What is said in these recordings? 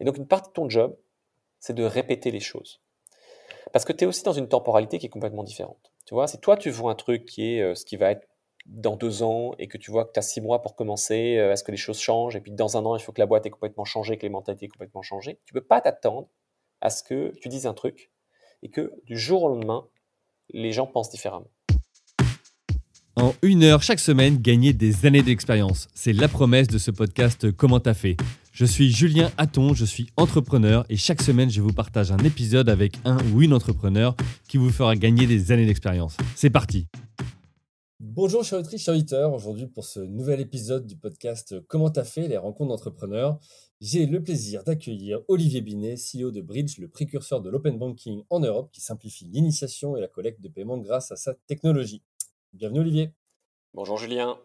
Et donc, une partie de ton job, c'est de répéter les choses. Parce que tu es aussi dans une temporalité qui est complètement différente. Tu vois, si toi, tu vois un truc qui est ce qui va être dans deux ans et que tu vois que tu as six mois pour commencer, est-ce que les choses changent Et puis dans un an, il faut que la boîte ait complètement changé, que les mentalités aient complètement changé. Tu ne peux pas t'attendre à ce que tu dises un truc et que du jour au lendemain, les gens pensent différemment. En une heure chaque semaine, gagner des années d'expérience. C'est la promesse de ce podcast Comment t'as fait? Je suis Julien Hatton, je suis entrepreneur et chaque semaine, je vous partage un épisode avec un ou une entrepreneur qui vous fera gagner des années d'expérience. C'est parti Bonjour chers auditrices, chers auditeurs. Aujourd'hui pour ce nouvel épisode du podcast Comment t'as fait les rencontres d'entrepreneurs, j'ai le plaisir d'accueillir Olivier Binet, CEO de Bridge, le précurseur de l'open banking en Europe qui simplifie l'initiation et la collecte de paiement grâce à sa technologie. Bienvenue Olivier. Bonjour Julien.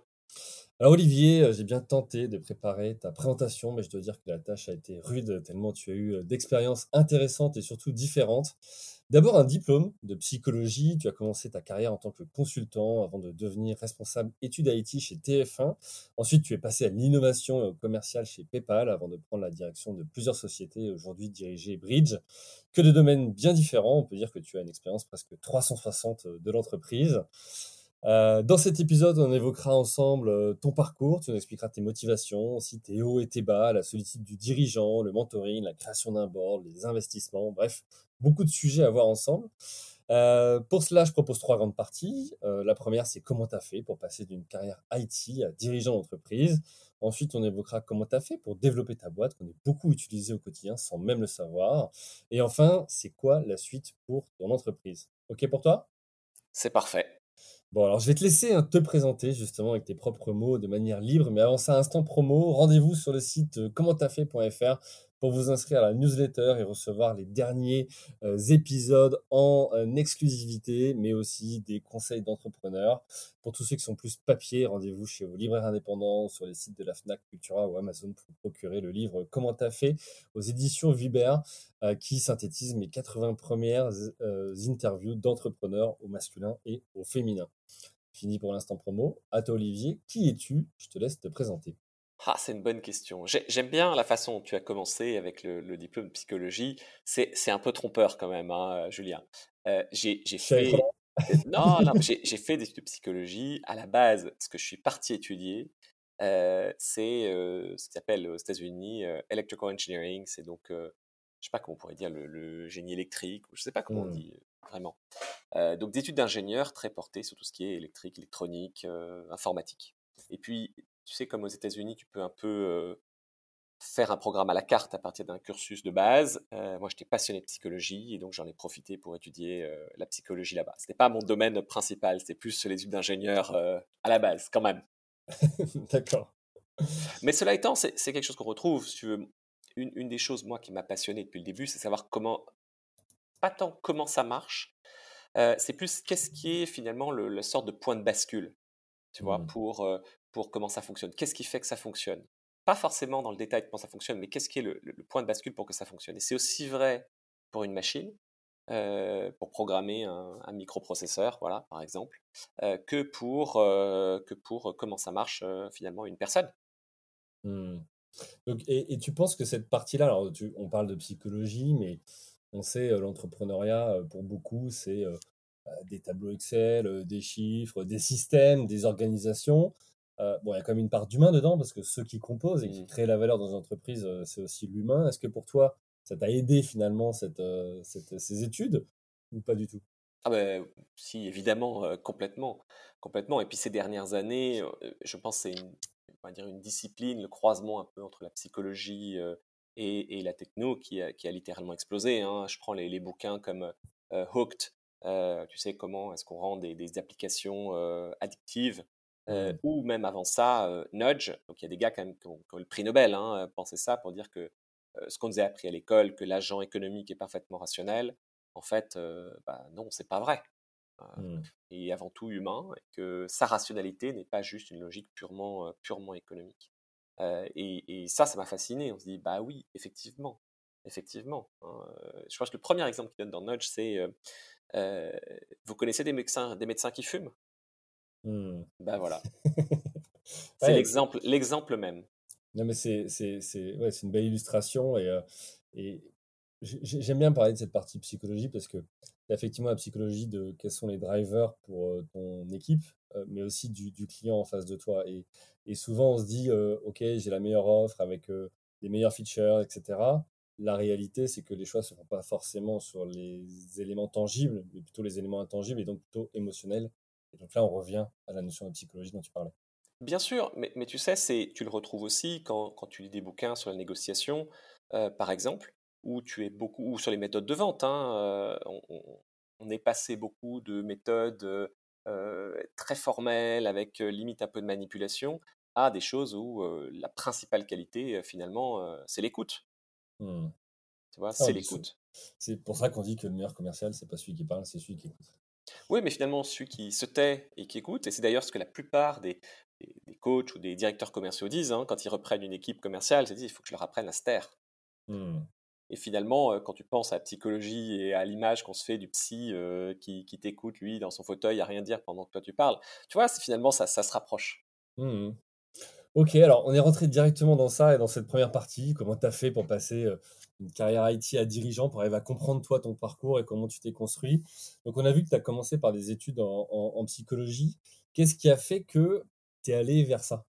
Alors Olivier, euh, j'ai bien tenté de préparer ta présentation, mais je dois dire que la tâche a été rude tellement tu as eu euh, d'expériences intéressantes et surtout différentes. D'abord un diplôme de psychologie, tu as commencé ta carrière en tant que consultant avant de devenir responsable études IT chez TF1. Ensuite, tu es passé à l'innovation commerciale chez PayPal avant de prendre la direction de plusieurs sociétés aujourd'hui dirigées Bridge. Que de domaines bien différents, on peut dire que tu as une expérience presque 360 de l'entreprise. Euh, dans cet épisode, on évoquera ensemble euh, ton parcours, tu nous expliqueras tes motivations, aussi tes hauts et tes bas, la solitude du dirigeant, le mentoring, la création d'un board, les investissements, bref, beaucoup de sujets à voir ensemble. Euh, pour cela, je propose trois grandes parties. la première, c'est comment tu as fait pour passer d'une carrière IT à dirigeant d'entreprise. Ensuite, on évoquera comment tu as fait pour développer ta boîte qu'on est beaucoup utilisé au quotidien sans même le savoir. Et enfin, c'est quoi la suite pour ton entreprise? OK pour toi? C'est parfait. Bon, alors je vais te laisser hein, te présenter justement avec tes propres mots de manière libre, mais avant ça, instant promo, rendez-vous sur le site euh, commenttafait.fr pour vous inscrire à la newsletter et recevoir les derniers euh, épisodes en euh, exclusivité, mais aussi des conseils d'entrepreneurs. Pour tous ceux qui sont plus papier, rendez-vous chez vos libraires indépendants, sur les sites de la FNAC, Cultura ou Amazon pour procurer le livre Comment t'as fait aux éditions Viber, euh, qui synthétise mes 80 premières interviews d'entrepreneurs au masculin et au féminin. Fini pour l'instant promo. À toi Olivier, qui es-tu? Je te laisse te présenter. Ah, c'est une bonne question. J'aime bien la façon dont tu as commencé avec le, diplôme de psychologie. C'est un peu trompeur quand même, hein, Julien. Euh, j'ai fait... non, non, j'ai fait des études de psychologie. À la base, ce que je suis parti étudier, euh, c'est euh, ce qui s'appelle aux États-Unis Electrical Engineering. C'est donc, je sais pas comment on pourrait dire, le, génie électrique, ou je sais pas comment on mmh. dit vraiment. donc des études d'ingénieur très portées sur tout ce qui est électrique, électronique, informatique. Et puis, tu sais, comme aux États-Unis, tu peux un peu faire un programme à la carte à partir d'un cursus de base. moi, j'étais passionné de psychologie et donc j'en ai profité pour étudier la psychologie là-bas. Ce n'était pas mon domaine principal, c'était plus les études d'ingénieur à la base, quand même. D'accord. Mais cela étant, c'est quelque chose qu'on retrouve. Si tu veux, une, une, des choses, moi, qui m'a passionné depuis le début, c'est savoir comment, pas tant comment ça marche, c'est plus qu'est-ce qui est finalement le, la sorte de point de bascule, tu vois, mmh. pour, pour comment ça fonctionne. Qu'est-ce qui fait que ça fonctionne? Pas forcément dans le détail comment ça fonctionne, mais qu'est-ce qui est le, point de bascule pour que ça fonctionne? Et c'est aussi vrai pour une machine, euh, pour programmer un, microprocesseur, voilà, par exemple, euh, que, pour, euh, que pour comment ça marche finalement une personne. Mmh. Donc, et, tu penses que cette partie-là, alors on parle de psychologie, mais on sait l'entrepreneuriat pour beaucoup, c'est des tableaux Excel, des chiffres, des systèmes, des organisations. Euh, bon, il y a quand même une part d'humain dedans, parce que ceux qui composent et qui mmh. créent la valeur dans une entreprise, euh, c'est aussi l'humain. Est-ce que pour toi, ça t'a aidé finalement cette, euh, cette, ces études ou pas du tout? Ah ben, si, évidemment, complètement, complètement. Et puis ces dernières années, je pense que c'est une, on va dire une discipline, le croisement un peu entre la psychologie et, et, la techno qui a, qui a littéralement explosé. Hein. Je prends les, les bouquins comme Hooked, tu sais comment est-ce qu'on rend des, des applications addictives euh, mmh. ou même avant ça, euh, Nudge. Donc il y a des gars quand même qui ont, le prix Nobel, hein, euh, pensaient ça pour dire que ce qu'on nous a appris à l'école, que l'agent économique est parfaitement rationnel, en fait, bah, non, c'est pas vrai. Mmh. Et avant tout humain, et que sa rationalité n'est pas juste une logique purement, purement économique. Et, ça, ça m'a fasciné. On se dit, bah oui, effectivement, effectivement. Hein, je pense que le premier exemple qu'il donne dans Nudge, c'est vous connaissez des médecins, des médecins qui fument? Ben voilà. c'est l'exemple, l'exemple même. Non, mais c'est ouais, une belle illustration et, et j'aime bien parler de cette partie psychologie parce que effectivement la psychologie de quels sont les drivers pour ton équipe, mais aussi du, du, client en face de toi. Et, et souvent, on se dit, OK, j'ai la meilleure offre avec les meilleurs features, etc. La réalité, c'est que les choix ne se font pas forcément sur les éléments tangibles, mais plutôt les éléments intangibles et donc plutôt émotionnels. Et donc là, on revient à la notion de psychologie dont tu parlais. Bien sûr, mais, mais tu sais, c'est, tu le retrouves aussi quand, quand, tu lis des bouquins sur la négociation, par exemple, où tu es beaucoup, ou sur les méthodes de vente. Hein, on, est passé beaucoup de méthodes très formelles, avec limite un peu de manipulation, à des choses où la principale qualité, finalement, c'est l'écoute. Mmh. Tu vois, ah c'est l'écoute. C'est pour ça qu'on dit que le meilleur commercial, c'est pas celui qui parle, c'est celui qui écoute. Oui, mais finalement, celui qui se tait et qui écoute, et c'est d'ailleurs ce que la plupart des, des, coachs ou des directeurs commerciaux disent, hein, quand ils reprennent une équipe commerciale, ils disent il faut que je leur apprenne à se taire. Mmh. Et finalement, quand tu penses à la psychologie et à l'image qu'on se fait du psy qui, qui t'écoute, lui, dans son fauteuil, à rien dire pendant que toi tu parles, tu vois, finalement, ça, ça se rapproche. Mmh ok, alors on est rentré directement dans ça et dans cette première partie. Comment tu as fait pour passer une carrière IT à dirigeant, pour arriver à comprendre toi ton parcours et comment tu t'es construit? Donc on a vu que tu as commencé par des études en, en psychologie. Qu'est-ce qui a fait que tu es allé vers ça?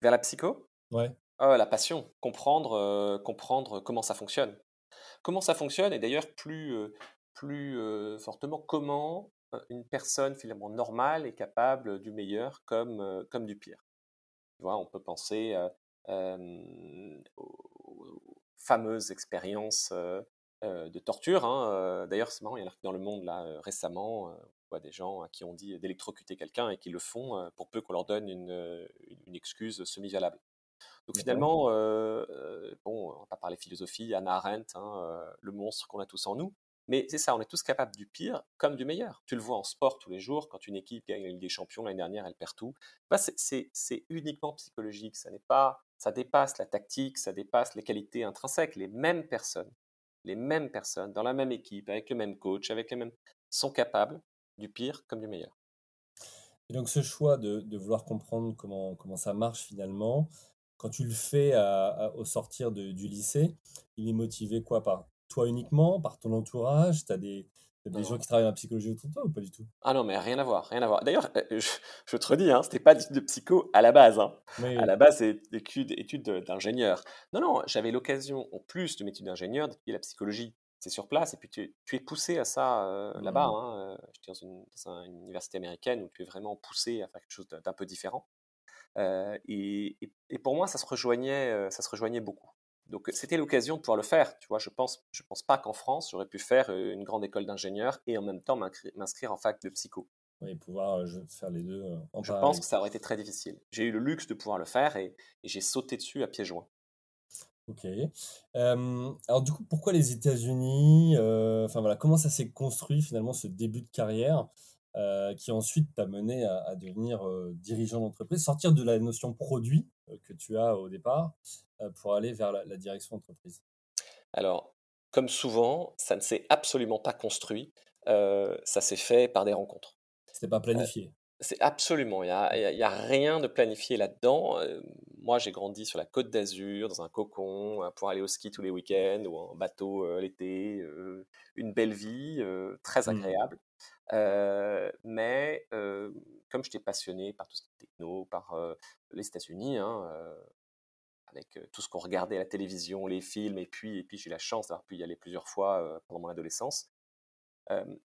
Vers la psycho? Ouais. Ah, la passion, comprendre, euh, comprendre comment ça fonctionne. Comment ça fonctionne et d'ailleurs plus, euh, plus euh, fortement comment une personne finalement normale est capable du meilleur comme, comme du pire. Tu vois, on peut penser aux fameuses expériences de torture. Hein, d'ailleurs, c'est marrant, il y en a dans le monde là récemment, on voit des gens qui ont dit d'électrocuter quelqu'un et qui le font pour peu qu'on leur donne une, une excuse semi-valable. Donc finalement, euh, bon, on va pas parler philosophie, Anna Arendt, hein, le monstre qu'on a tous en nous, mais c'est ça, on est tous capables du pire comme du meilleur. Tu le vois en sport tous les jours, quand une équipe gagne la Ligue des Champions l'année dernière, elle perd tout. Bah, c'est uniquement psychologique, ça pas, ça dépasse la tactique, ça dépasse les qualités intrinsèques. Les mêmes personnes, les mêmes personnes dans la même équipe, avec le même coach, avec les mêmes, sont capables du pire comme du meilleur. Et donc ce choix de, de vouloir comprendre comment, comment ça marche finalement, quand tu le fais au sortir du lycée, il est motivé quoi Par toi uniquement, par ton entourage Tu as des, des gens qui travaillent en psychologie autour de toi ou pas du tout? Ah non, mais rien à voir, rien à voir. D'ailleurs, euh, je, te redis, hein, ce n'était pas d'études de psycho à la base. Hein. À la base, c'est études, études d'ingénieur. Non, non, j'avais l'occasion, en plus de mes études d'ingénieur, d'étudier la psychologie. C'est sur place, et puis tu, es poussé à ça euh, là-bas. Mmh. Hein. Euh, j'étais dans une, dans une université américaine où tu es vraiment poussé à faire quelque chose d'un peu différent et, pour moi, ça se rejoignait, ça se rejoignait beaucoup. Donc c'était l'occasion de pouvoir le faire. Tu vois, je pense, je pense pas qu'en France j'aurais pu faire une grande école d'ingénieur et en même temps m'inscrire en fac de psycho. Oui, pouvoir faire les deux. En je pense que ça aurait été très difficile. J'ai eu le luxe de pouvoir le faire et, j'ai sauté dessus à pieds joints. Ok. alors du coup, pourquoi les États-Unis Enfin voilà, comment ça s'est construit finalement ce début de carrière euh, qui ensuite t'a mené à, devenir euh, dirigeant d'entreprise, sortir de la notion produit euh, que tu as au départ pour aller vers la, direction d'entreprise? Alors, comme souvent, ça ne s'est absolument pas construit, ça s'est fait par des rencontres. C'était pas planifié? C'est absolument, il n'y a, rien de planifié là-dedans. moi, j'ai grandi sur la côte d'Azur, dans un cocon, pour aller au ski tous les week-ends ou en bateau l'été. une belle vie, très mmh. agréable. Euh, mais euh, comme j'étais passionné par tout ce qui est techno, par euh, les États-Unis, hein, avec tout ce qu'on regardait à la télévision, les films, et puis, et puis j'ai la chance d'avoir pu y aller plusieurs fois pendant mon adolescence.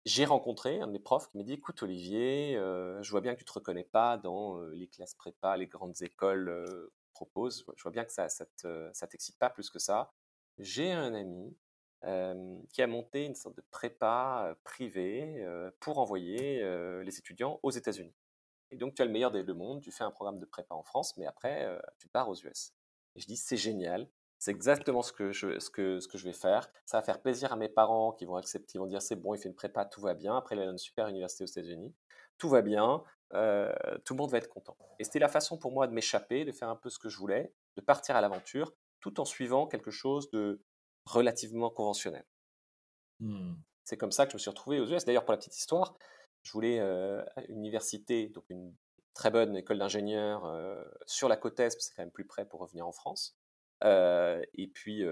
j'ai rencontré un de mes profs qui m'a dit Écoute, Olivier, je vois bien que tu ne te reconnais pas dans les classes prépa, les grandes écoles proposent. Je vois bien que ça ne ça t'excite pas plus que ça. J'ai un ami qui a monté une sorte de prépa privée pour envoyer les étudiants aux États-Unis. Et donc, tu as le meilleur des deux mondes, tu fais un programme de prépa en France, mais après, tu pars aux US. Et je dis, c'est génial, c'est exactement ce que, je, vais faire. Ça va faire plaisir à mes parents qui vont accepter, ils vont dire, c'est bon, il fait une prépa, tout va bien. Après, il a une super université aux États-Unis, tout va bien, tout le monde va être content. Et c'était la façon pour moi de m'échapper, de faire un peu ce que je voulais, de partir à l'aventure, tout en suivant quelque chose de relativement conventionnel. Mmh. C'est comme ça que je me suis retrouvé aux US. D'ailleurs, pour la petite histoire, je voulais euh, une université, donc une très bonne école d'ingénieur sur la côte Est, parce que c'est quand même plus près pour revenir en France. et puis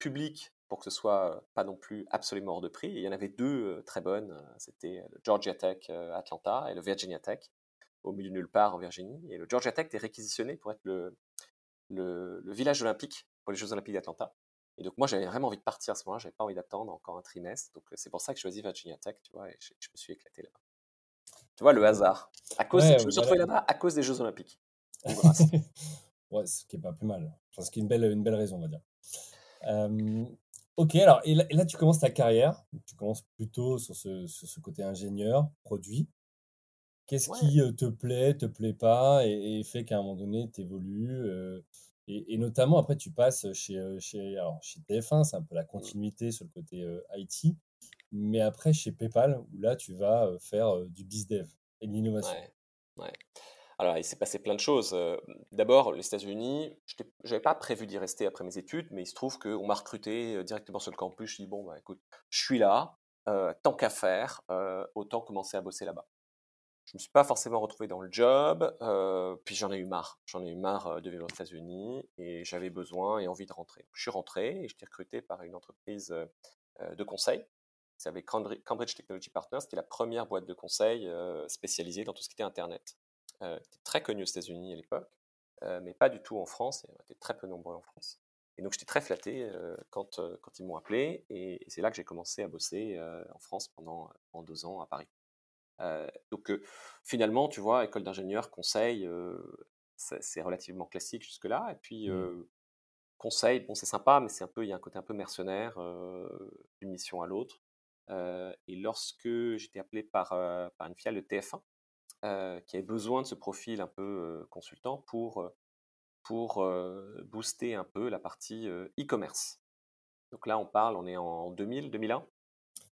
public pour que ce soit pas non plus absolument hors de prix. il y en avait deux très bonnes, c'était le Georgia Tech Atlanta et le Virginia Tech, au milieu de nulle part en Virginie. Et le Georgia Tech était réquisitionné pour être le, le, village olympique pour les Jeux Olympiques d'Atlanta. Et donc moi j'avais vraiment envie de partir à ce moment-là, j'avais pas envie d'attendre encore un trimestre. Donc c'est pour ça que je choisi Virginia Tech, tu vois, et je, me suis éclaté là-bas. Tu vois le hasard. À cause, je me suis retrouvé là-bas à cause des Jeux Olympiques. ouais, ce qui est pas plus mal. Enfin, ce qui est une belle, une belle raison, on va dire. Ok, alors, et là, tu commences ta carrière, tu commences plutôt sur ce, sur ce côté ingénieur, produit. Qu'est-ce qui te plaît, te plaît pas, et, fait qu'à un moment donné, tu évolues et, notamment, après, tu passes chez, chez, alors, chez TF1, c'est un peu la mmh. continuité sur le côté IT, mais après, chez PayPal, où là, tu vas faire du bizdev et de l'innovation. Ouais, ouais. Alors, il s'est passé plein de choses. D'abord, les États-Unis, je n'avais pas prévu d'y rester après mes études, mais il se trouve qu'on m'a recruté directement sur le campus. Je dis, bon, bah, écoute, je suis là, tant qu'à faire, autant commencer à bosser là-bas. Je ne me suis pas forcément retrouvé dans le job, puis j'en ai eu marre. J'en ai eu marre de vivre aux États-Unis et j'avais besoin et envie de rentrer. Je suis rentré et j'étais recruté par une entreprise de conseil. C'est Cambridge Technology Partners, est la première boîte de conseil spécialisée dans tout ce qui était Internet. Euh, très connu aux États-Unis à l'époque, euh, mais pas du tout en France, et on était très peu nombreux en France. Et donc j'étais très flatté euh, quand, ils m'ont appelé, et, c'est là que j'ai commencé à bosser en France pendant, deux ans à Paris. Donc finalement, tu vois, école d'ingénieur, conseil, c'est relativement classique jusque-là. Et puis, mmh. conseil, bon, c'est sympa, mais c'est un peu, il y a un côté un peu mercenaire d'une mission à l'autre. et lorsque j'étais appelé par, par une filiale de TF1, euh, qui avait besoin de ce profil un peu euh, consultant pour, euh, pour booster un peu la partie e-commerce. Donc là, on parle, on est en 2000, 2001.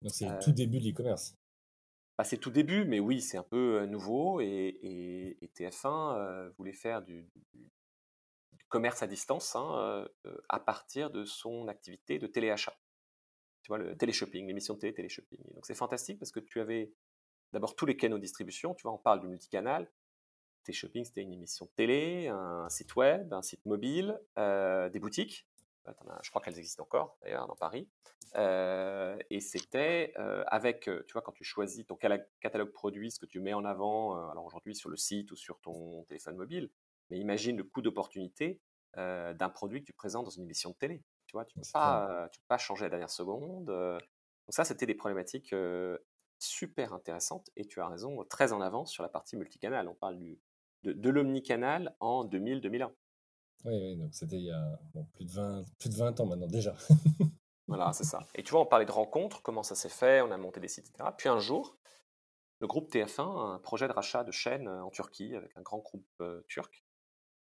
Donc c'est le tout début de l'e-commerce. Bah, c'est tout début, mais oui, c'est un peu nouveau et, TF1 voulait faire du, commerce à distance hein, à partir de son activité de téléachat. Tu vois, le téléshopping, l'émission de télé, téléshopping. Donc c'est fantastique parce que tu avais d'abord tous les canaux de distribution. Tu vois, on parle du multicanal. T-Shopping, c'était une émission de télé, un site web, un site mobile, des boutiques. Je crois qu'elles existent encore, d'ailleurs, dans Paris. Euh, et c'était euh, avec, tu vois, quand tu choisis ton catalogue produit, ce que tu mets en avant, alors aujourd'hui sur le site ou sur ton téléphone mobile, mais imagine le coût d'opportunité d'un produit que tu présentes dans une émission de télé. Tu vois, tu ne peux, pas, peux pas changer à la dernière seconde. Donc ça, c'était des problématiques super intéressante et tu as raison, très en avance sur la partie multicanal. On parle du, de, l'omnicanal en 2000-2001. Oui, donc c'était il y a plus, de 20, plus de 20 ans maintenant déjà. voilà, c'est ça. Et tu vois, on parlait de rencontres, comment ça s'est fait, on a monté des sites, etc. Puis un jour, le groupe TF1 a un projet de rachat de chaînes en Turquie avec un grand groupe turc.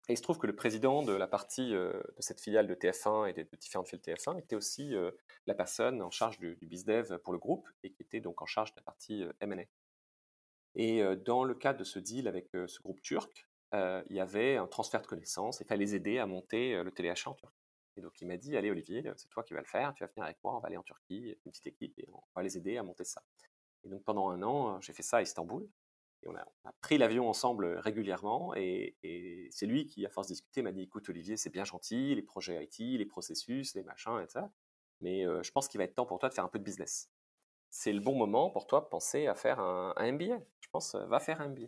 Et il se trouve que le président de la partie euh, de cette filiale de TF1 et des différentes filiales TF1 était aussi euh, la personne en charge du, du BizDev pour le groupe et qui était donc en charge de la partie euh, M&A. Et dans le cadre de ce deal avec ce groupe turc, il y avait un transfert de connaissances et il fallait les aider à monter le téléachat en Turquie. Et donc il m'a dit, allez Olivier, c'est toi qui vas le faire, tu vas venir avec moi, on va aller en Turquie, une petite équipe, et on va les aider à monter ça. Et donc pendant un an, j'ai fait ça à Istanbul on a, pris l'avion ensemble régulièrement et, c'est lui qui, à force de discuter, m'a dit écoute, Olivier, c'est bien gentil, les projets IT, les processus, les machins, etc. Mais je pense qu'il va être temps pour toi de faire un peu de business. C'est le bon moment pour toi de penser à faire un, MBA. Je pense, va faire un MBA.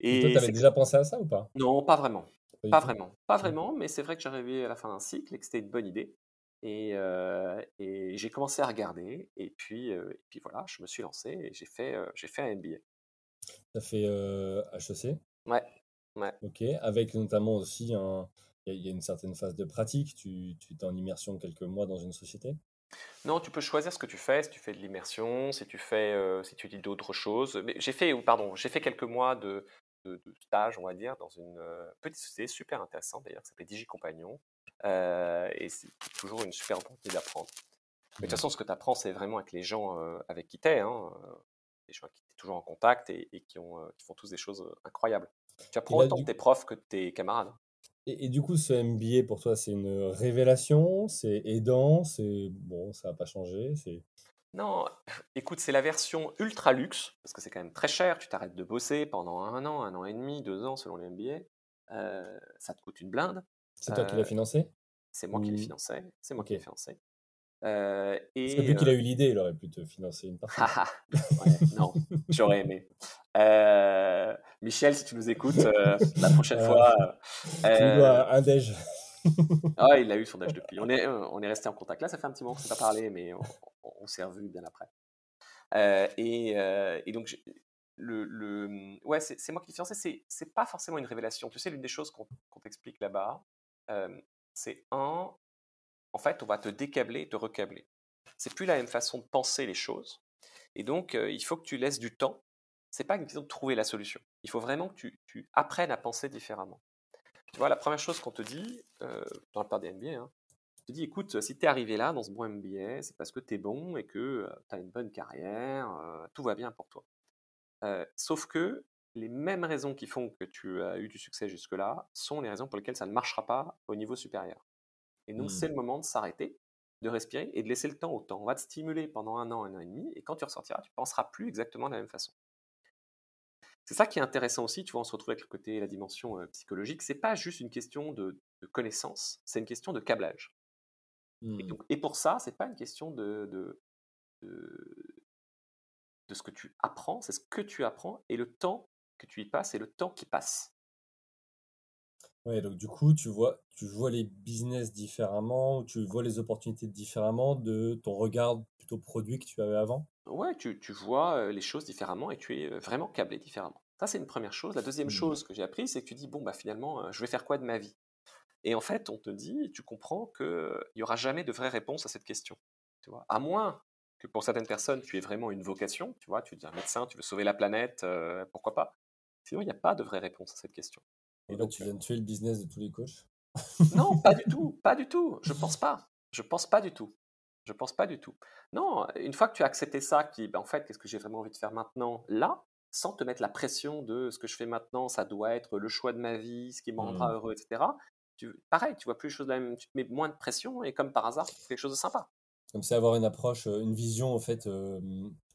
Et, toi, tu avais déjà pensé à ça ou pas? Non, pas vraiment. Pas, vraiment. Pas vraiment, mais c'est vrai que j'arrivais à la fin d'un cycle et que c'était une bonne idée. Et, j'ai commencé à regarder, et puis, puis voilà, je me suis lancé et j'ai fait, j'ai fait un MBA. Tu as fait HEC Ouais, ouais. Ok, avec notamment aussi un. Il y, a une certaine phase de pratique, tu, tu es en immersion quelques mois dans une société? Non, tu peux choisir ce que tu fais, si tu fais de l'immersion, si tu fais, si tu dis d'autres choses. J'ai fait, pardon, j'ai fait quelques mois de, de, stage, on va dire, dans une petite société super intéressante d'ailleurs, qui s'appelle DigiCompagnon. Euh, et c'est toujours une super opportunité d'apprendre. Mais de toute façon, ce que tu apprends, c'est vraiment avec les gens avec qui tu es. Hein, des gens qui sont toujours en contact et, qui, ont, qui, font tous des choses incroyables. Tu apprends autant de tes profs que de tes camarades. Et, du coup, ce MBA pour toi, c'est une révélation, c'est aidant, c'est bon, ça n'a pas changé, c'est Non, écoute, c'est la version ultra luxe, parce que c'est quand même très cher. Tu t'arrêtes de bosser pendant un an, un an et demi, deux ans selon les MBA. Euh, ça te coûte une blinde. C'est toi qui l'as Euh, financé? c'est moi qui l'ai financé. C'est moi Ok. qui l'ai financé. Euh, Parce et que vu qu'il euh, a eu l'idée, il aurait pu te financer une partie. haha, ouais, non, j'aurais aimé. Euh, Michel, si tu nous écoutes, euh, la prochaine fois. Tu euh, dois un déj. Ah, il l'a eu son âge depuis. On est, euh, on est resté en contact. Là, ça fait un petit moment qu'on s'est pas parlé, mais on, s'est revus bien après. Euh, et, euh, et donc, c'est moi qui l'ai financé. C'est c'est pas forcément une révélation. Tu sais, l'une des choses qu'on t'explique là-bas, c'est un, en fait, on va te décabler et te recabler. C'est plus la même façon de penser les choses. Et donc, il faut que tu laisses du temps. C'est pas une question de trouver la solution. Il faut vraiment que tu apprennes à penser différemment. Tu vois, la première chose qu'on te dit, euh, dans le part des MBA, hein, on te dit, écoute, si tu es arrivé là, dans ce bon MBA, c'est parce que tu es bon et que tu as une bonne carrière, euh, tout va bien pour toi. Euh, sauf que les mêmes raisons qui font que tu as eu du succès jusque-là sont les raisons pour lesquelles ça ne marchera pas au niveau supérieur. Et donc, Hmm. c'est le moment de s'arrêter, de respirer et de laisser le temps au temps. On va te stimuler pendant un an, un an et demi, et quand tu ressortiras, tu penseras plus exactement de la même façon. C'est ça qui est intéressant aussi, tu vois, on se retrouve avec le côté, la dimension euh, psychologique. C'est pas juste une question de, de connaissance, c'est une question de câblage. Et, donc- et pour ça, c'est pas une question de, de, de, de ce que tu apprends, c'est ce que tu apprends et le temps que tu y passes et le temps qui passe. Ouais, donc du coup, tu vois, tu vois les business différemment, tu vois les opportunités différemment de ton regard plutôt produit que tu avais avant? Ouais, tu, tu vois les choses différemment et tu es vraiment câblé différemment. Ça, c'est une première chose. La deuxième Hmm. chose que j'ai appris, c'est que tu dis, bon, bah finalement, je vais faire quoi de ma vie? Et en fait, on te dit, tu comprends qu'il n'y aura jamais de vraie réponse à cette question. Tu vois? À moins que pour certaines personnes, tu aies vraiment une vocation, tu vois, tu es un médecin, tu veux sauver la planète, euh, pourquoi pas? Sinon, il n'y a pas de vraie réponse à cette question. Et Et là, donc, tu viens de tuer le business de tous les coachs? non, pas du tout, pas du tout. Je pense pas. Je pense pas du tout. Je pense pas du tout. Non, une fois que tu as accepté ça, qui, ben, en fait, qu'est-ce que j'ai vraiment envie de faire maintenant, là, sans te mettre la pression de ce que je fais maintenant, ça doit être le choix de ma vie, ce qui me rendra Hmm. heureux, etc. Tu, pareil, tu vois plus les choses de la même, tu te mets moins de pression et comme par hasard, tu fais quelque chose de sympa. Comme c'est avoir une approche, euh, une vision en fait euh,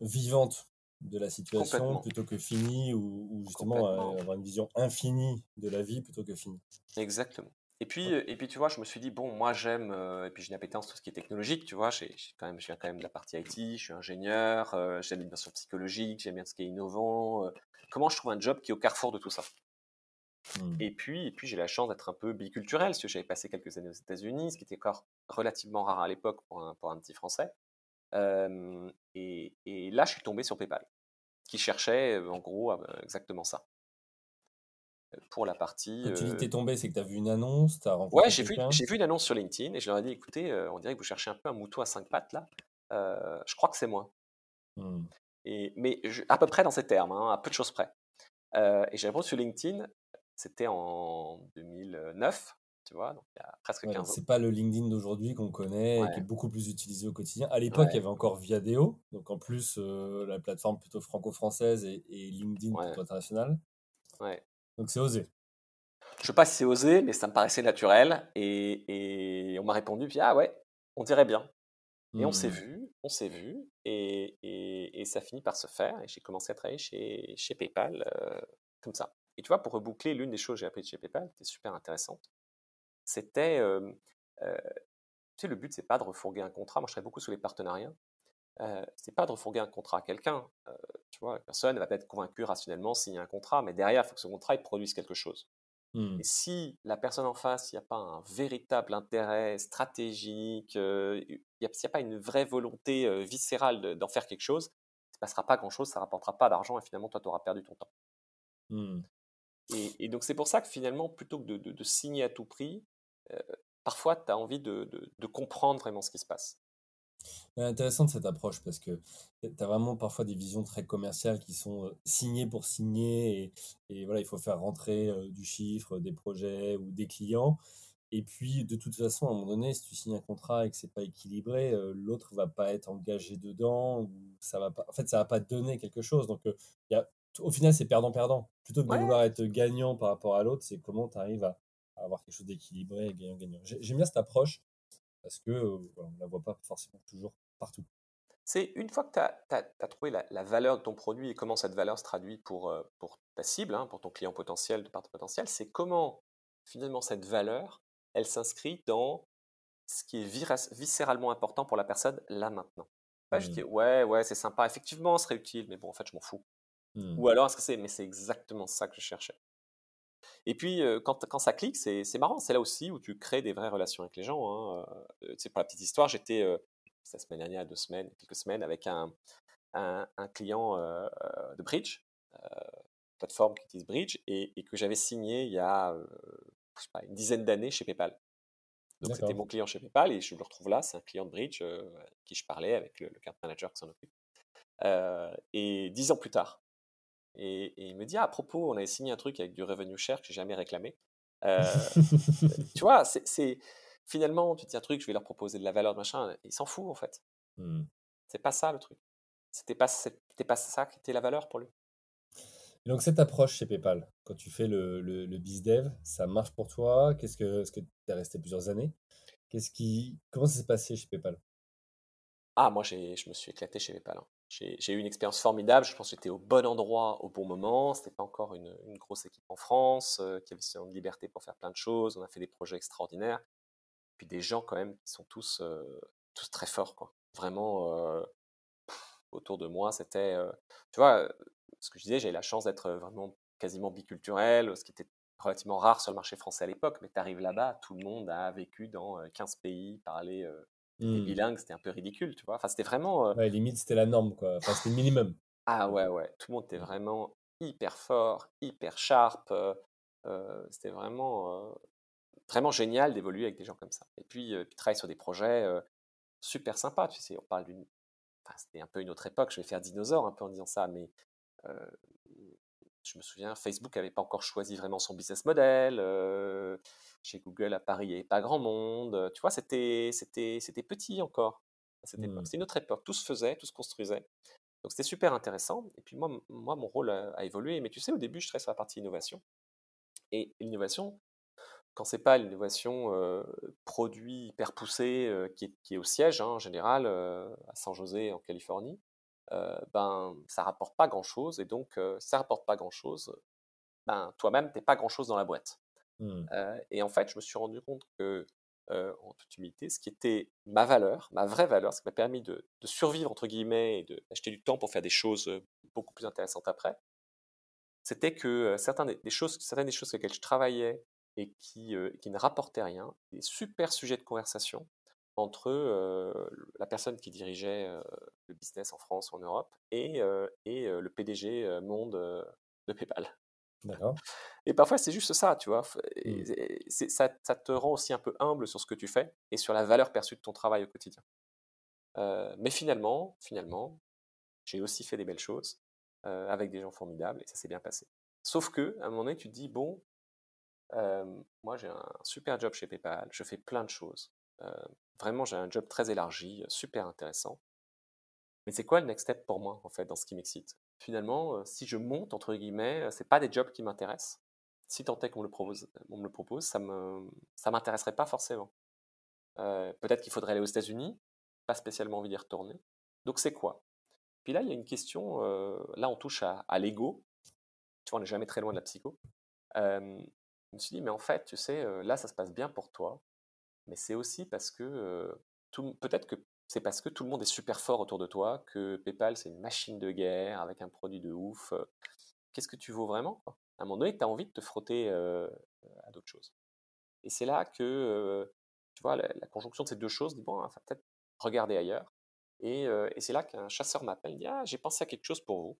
vivante de la situation plutôt que finie, ou, ou justement euh, avoir une vision infinie de la vie plutôt que finie. Exactement. Et puis, et puis, tu vois, je me suis dit, bon, moi, j'aime, euh, et puis j'ai une appétence tout ce qui est technologique, tu vois, j'ai j'ai quand même, je viens quand même de la partie IT, je suis ingénieur, euh, j'aime les dimensions psychologiques, j'aime bien ce qui est innovant. euh, comment je trouve un job qui est au carrefour de tout ça? Hmm. Et puis, et puis j'ai la chance d'être un peu biculturel, parce que j'avais passé quelques années aux États-Unis, ce qui était encore relativement rare à l'époque pour un, pour un petit Français. Et, et là, je suis tombé sur PayPal, qui cherchait, en gros, exactement ça. Pour la partie... Quand tu dis que euh, t'es tombé, c'est que tu as vu une annonce, tu as rencontré Ouais, j'ai vu, quelqu'un. j'ai vu une annonce sur LinkedIn et je leur ai dit, écoutez, euh, on dirait que vous cherchez un peu un mouton à cinq pattes là. Euh, je crois que c'est moi. Hmm. Et, mais je- à peu près dans ces termes, hein, à peu de choses près. Euh, et j'ai répondu sur LinkedIn, c'était en 2009, tu vois, donc il y a presque Ouais, 15 ans. c'est pas le LinkedIn d'aujourd'hui qu'on connaît et qui Ouais. est beaucoup plus utilisé au quotidien. À l'époque, il y Ouais. avait encore Viadeo, donc en plus euh, la plateforme plutôt franco-française et, et LinkedIn Ouais. plutôt internationale. Ouais. Donc c'est osé. Je sais pas si c'est osé, mais ça me paraissait naturel. Et, et on m'a répondu, puis ah ouais, on dirait bien. Et on s'est Hmm. vu, on s'est vu, et, et, et ça finit par se faire. Et j'ai commencé à travailler chez, chez PayPal euh, comme ça. Et tu vois, pour reboucler, l'une des choses que j'ai apprises chez PayPal, qui était super intéressante, c'était, euh, euh, tu sais, le but, c'est pas de refourguer un contrat. Moi, je travaille beaucoup sur les partenariats. Euh, c'est pas de refourguer un contrat à quelqu'un. Euh, tu vois, la personne va peut-être convaincue rationnellement s'il y a un contrat, mais derrière, il faut que ce contrat il produise quelque chose. Et si la personne en face, il n'y a pas un véritable intérêt stratégique, euh, il a- n'y a pas une vraie volonté viscérale de- d'en faire quelque chose, il ne se passera pas grand-chose, ça ne rapportera pas d'argent et finalement, toi, tu auras perdu ton temps. Hmm. Et, et donc, c'est pour ça que finalement, plutôt que de, de- de signer à tout prix, parfois, tu as envie de comprendre vraiment ce qui se passe. C'est intéressant cette approche parce que tu as vraiment parfois des visions très commerciales qui sont euh, signées pour signer et, et voilà, il faut faire rentrer euh, du chiffre, des projets ou des clients. Et puis, de toute façon, à un moment donné, si tu signes un contrat et que c'est pas équilibré, euh, l'autre va pas être engagé dedans ou ça va pas, en fait, ça va pas donner quelque chose. Donc, euh, y a, au final, c'est perdant-pardant. Plutôt que de Ouais. vouloir être gagnant par rapport à l'autre, c'est comment tu arrives à, à avoir quelque chose d'équilibré et gagnant-gagnant. J'ai- J'aime bien cette approche parce que euh, voilà, on la voit pas forcément toujours partout. C'est une fois que tu as, trouvé la, valeur de ton produit et comment cette valeur se traduit pour, euh, pour ta cible, hein, pour ton client potentiel, de part potentiel, c'est comment finalement cette valeur, elle s'inscrit dans ce qui est viscéralement important pour la personne là maintenant. Pas je dis mmh. ouais, ouais, c'est sympa, effectivement, ce serait utile, mais bon, en fait, je m'en fous. Mmh. Ou alors, est-ce que c'est, mais c'est exactement ça que je cherchais. Et puis, quand, quand, ça clique, c'est, marrant. C'est là aussi où tu crées des vraies relations avec les gens. Hein. pour la petite histoire, j'étais la semaine dernière, deux semaines, quelques semaines, avec un, un, client de Bridge, plateforme qui utilise Bridge, et, que j'avais signé il y a pas, une dizaine d'années chez PayPal. Donc c'était mon client chez PayPal et je le retrouve là, c'est un client de Bridge qui je parlais avec le, le card manager qui s'en occupe. et dix ans plus tard, et, il me dit ah, à propos, on avait signé un truc avec du revenue share que j'ai jamais réclamé. tu vois, c'est finalement, tu dis un truc, je vais leur proposer de la valeur, machin, il s'en fout en fait. Mmh. C'est pas ça le truc. C'était pas, c'était pas ça qui était la valeur pour lui. donc cette approche chez PayPal, quand tu fais le, le, le BizDev, ça marche pour toi? Qu'est-ce que, est-ce que tu es resté plusieurs années? Qu'est-ce qui, comment ça s'est passé chez PayPal? Ah, moi, j'ai, je me suis éclaté chez PayPal. Hein. J'ai eu une expérience formidable. Je pense que j'étais au bon endroit au bon moment. C'était pas encore une, grosse équipe en France euh, qui avait suffisamment de liberté pour faire plein de choses. On a fait des projets extraordinaires puis des gens quand même qui sont tous, tous très forts, quoi. Vraiment, autour de moi, c'était, tu vois, ce que je disais, j'avais la chance d'être vraiment quasiment biculturel, ce qui était relativement rare sur le marché français à l'époque, mais tu arrives là-bas, tout le monde a vécu dans 15 pays, parlé mmh. bilingue, c'était un peu ridicule, tu vois. Enfin, c'était vraiment. Ouais, limite, c'était la norme, quoi. Enfin, c'était le minimum. ah ouais, ouais. Tout le monde était vraiment hyper fort, hyper sharp. c'était vraiment vraiment génial d'évoluer avec des gens comme ça. Et puis, euh, puis travailler sur des projets super sympas. Tu sais, on parle d'une. Enfin, c'était un peu une autre époque. Je vais faire dinosaure un peu en disant ça, mais je me souviens, Facebook n'avait pas encore choisi vraiment son business model. chez Google à Paris, il n'y avait pas grand monde. Tu vois, c'était c'était c'était petit encore. C'était mmh. une autre époque. Tout se faisait, tout se construisait. Donc c'était super intéressant. Et puis moi, moi mon rôle a, a, évolué. Mais tu sais, au début, je travaillais sur la partie innovation. Et l'innovation, quand c'est pas l'innovation produit hyper poussée qui, est, au siège hein, en général à San José en Californie, ben ça rapporte pas grand chose et donc ça rapporte pas grand chose, ben toi-même t'es pas grand chose dans la boîte. Mmh. et en fait je me suis rendu compte que en toute humilité, ce qui était ma valeur, ma vraie valeur, ce qui m'a permis de, survivre entre guillemets et d'acheter du temps pour faire des choses beaucoup plus intéressantes après, c'était que certaines des choses, certaines des choses sur lesquelles je travaillais et qui, qui ne rapportait rien, des super sujets de conversation entre la personne qui dirigeait le business en France ou en Europe et, et le PDG monde de PayPal. D'accord. Et parfois, c'est juste ça, tu vois. Mmh. ça, ça, te rend aussi un peu humble sur ce que tu fais et sur la valeur perçue de ton travail au quotidien. mais finalement, finalement, j'ai aussi fait des belles choses avec des gens formidables et ça s'est bien passé. Sauf que, à un moment donné, tu te dis, bon, moi, j'ai un super job chez PayPal, je fais plein de choses. Vraiment, j'ai un job très élargi, super intéressant. Mais c'est quoi le next step pour moi, en fait, dans ce qui m'excite? Finalement, si je monte, entre guillemets, c'est pas des jobs qui m'intéressent. Si tant est qu'on me le propose, me ça ça m'intéresserait pas forcément. peut-être qu'il faudrait aller aux États-Unis, pas spécialement envie d'y retourner. Donc c'est quoi? Puis là, il y a une question, là on touche à l'ego. Tu vois, on n'est jamais très loin de la psycho. Je me suis dit, mais en fait, tu sais, là, ça se passe bien pour toi, mais c'est aussi parce que, peut-être que c'est parce que tout le monde est super fort autour de toi, que PayPal, c'est une machine de guerre avec un produit de ouf. Qu'est-ce que tu vaux vraiment À un moment donné, tu as envie de te frotter à d'autres choses. Et c'est là que, tu vois, la, conjonction de ces deux choses dit, bon, va peut-être regarder ailleurs. Et, et c'est là qu'un chasseur m'appelle, il dit, ah, j'ai pensé à quelque chose pour vous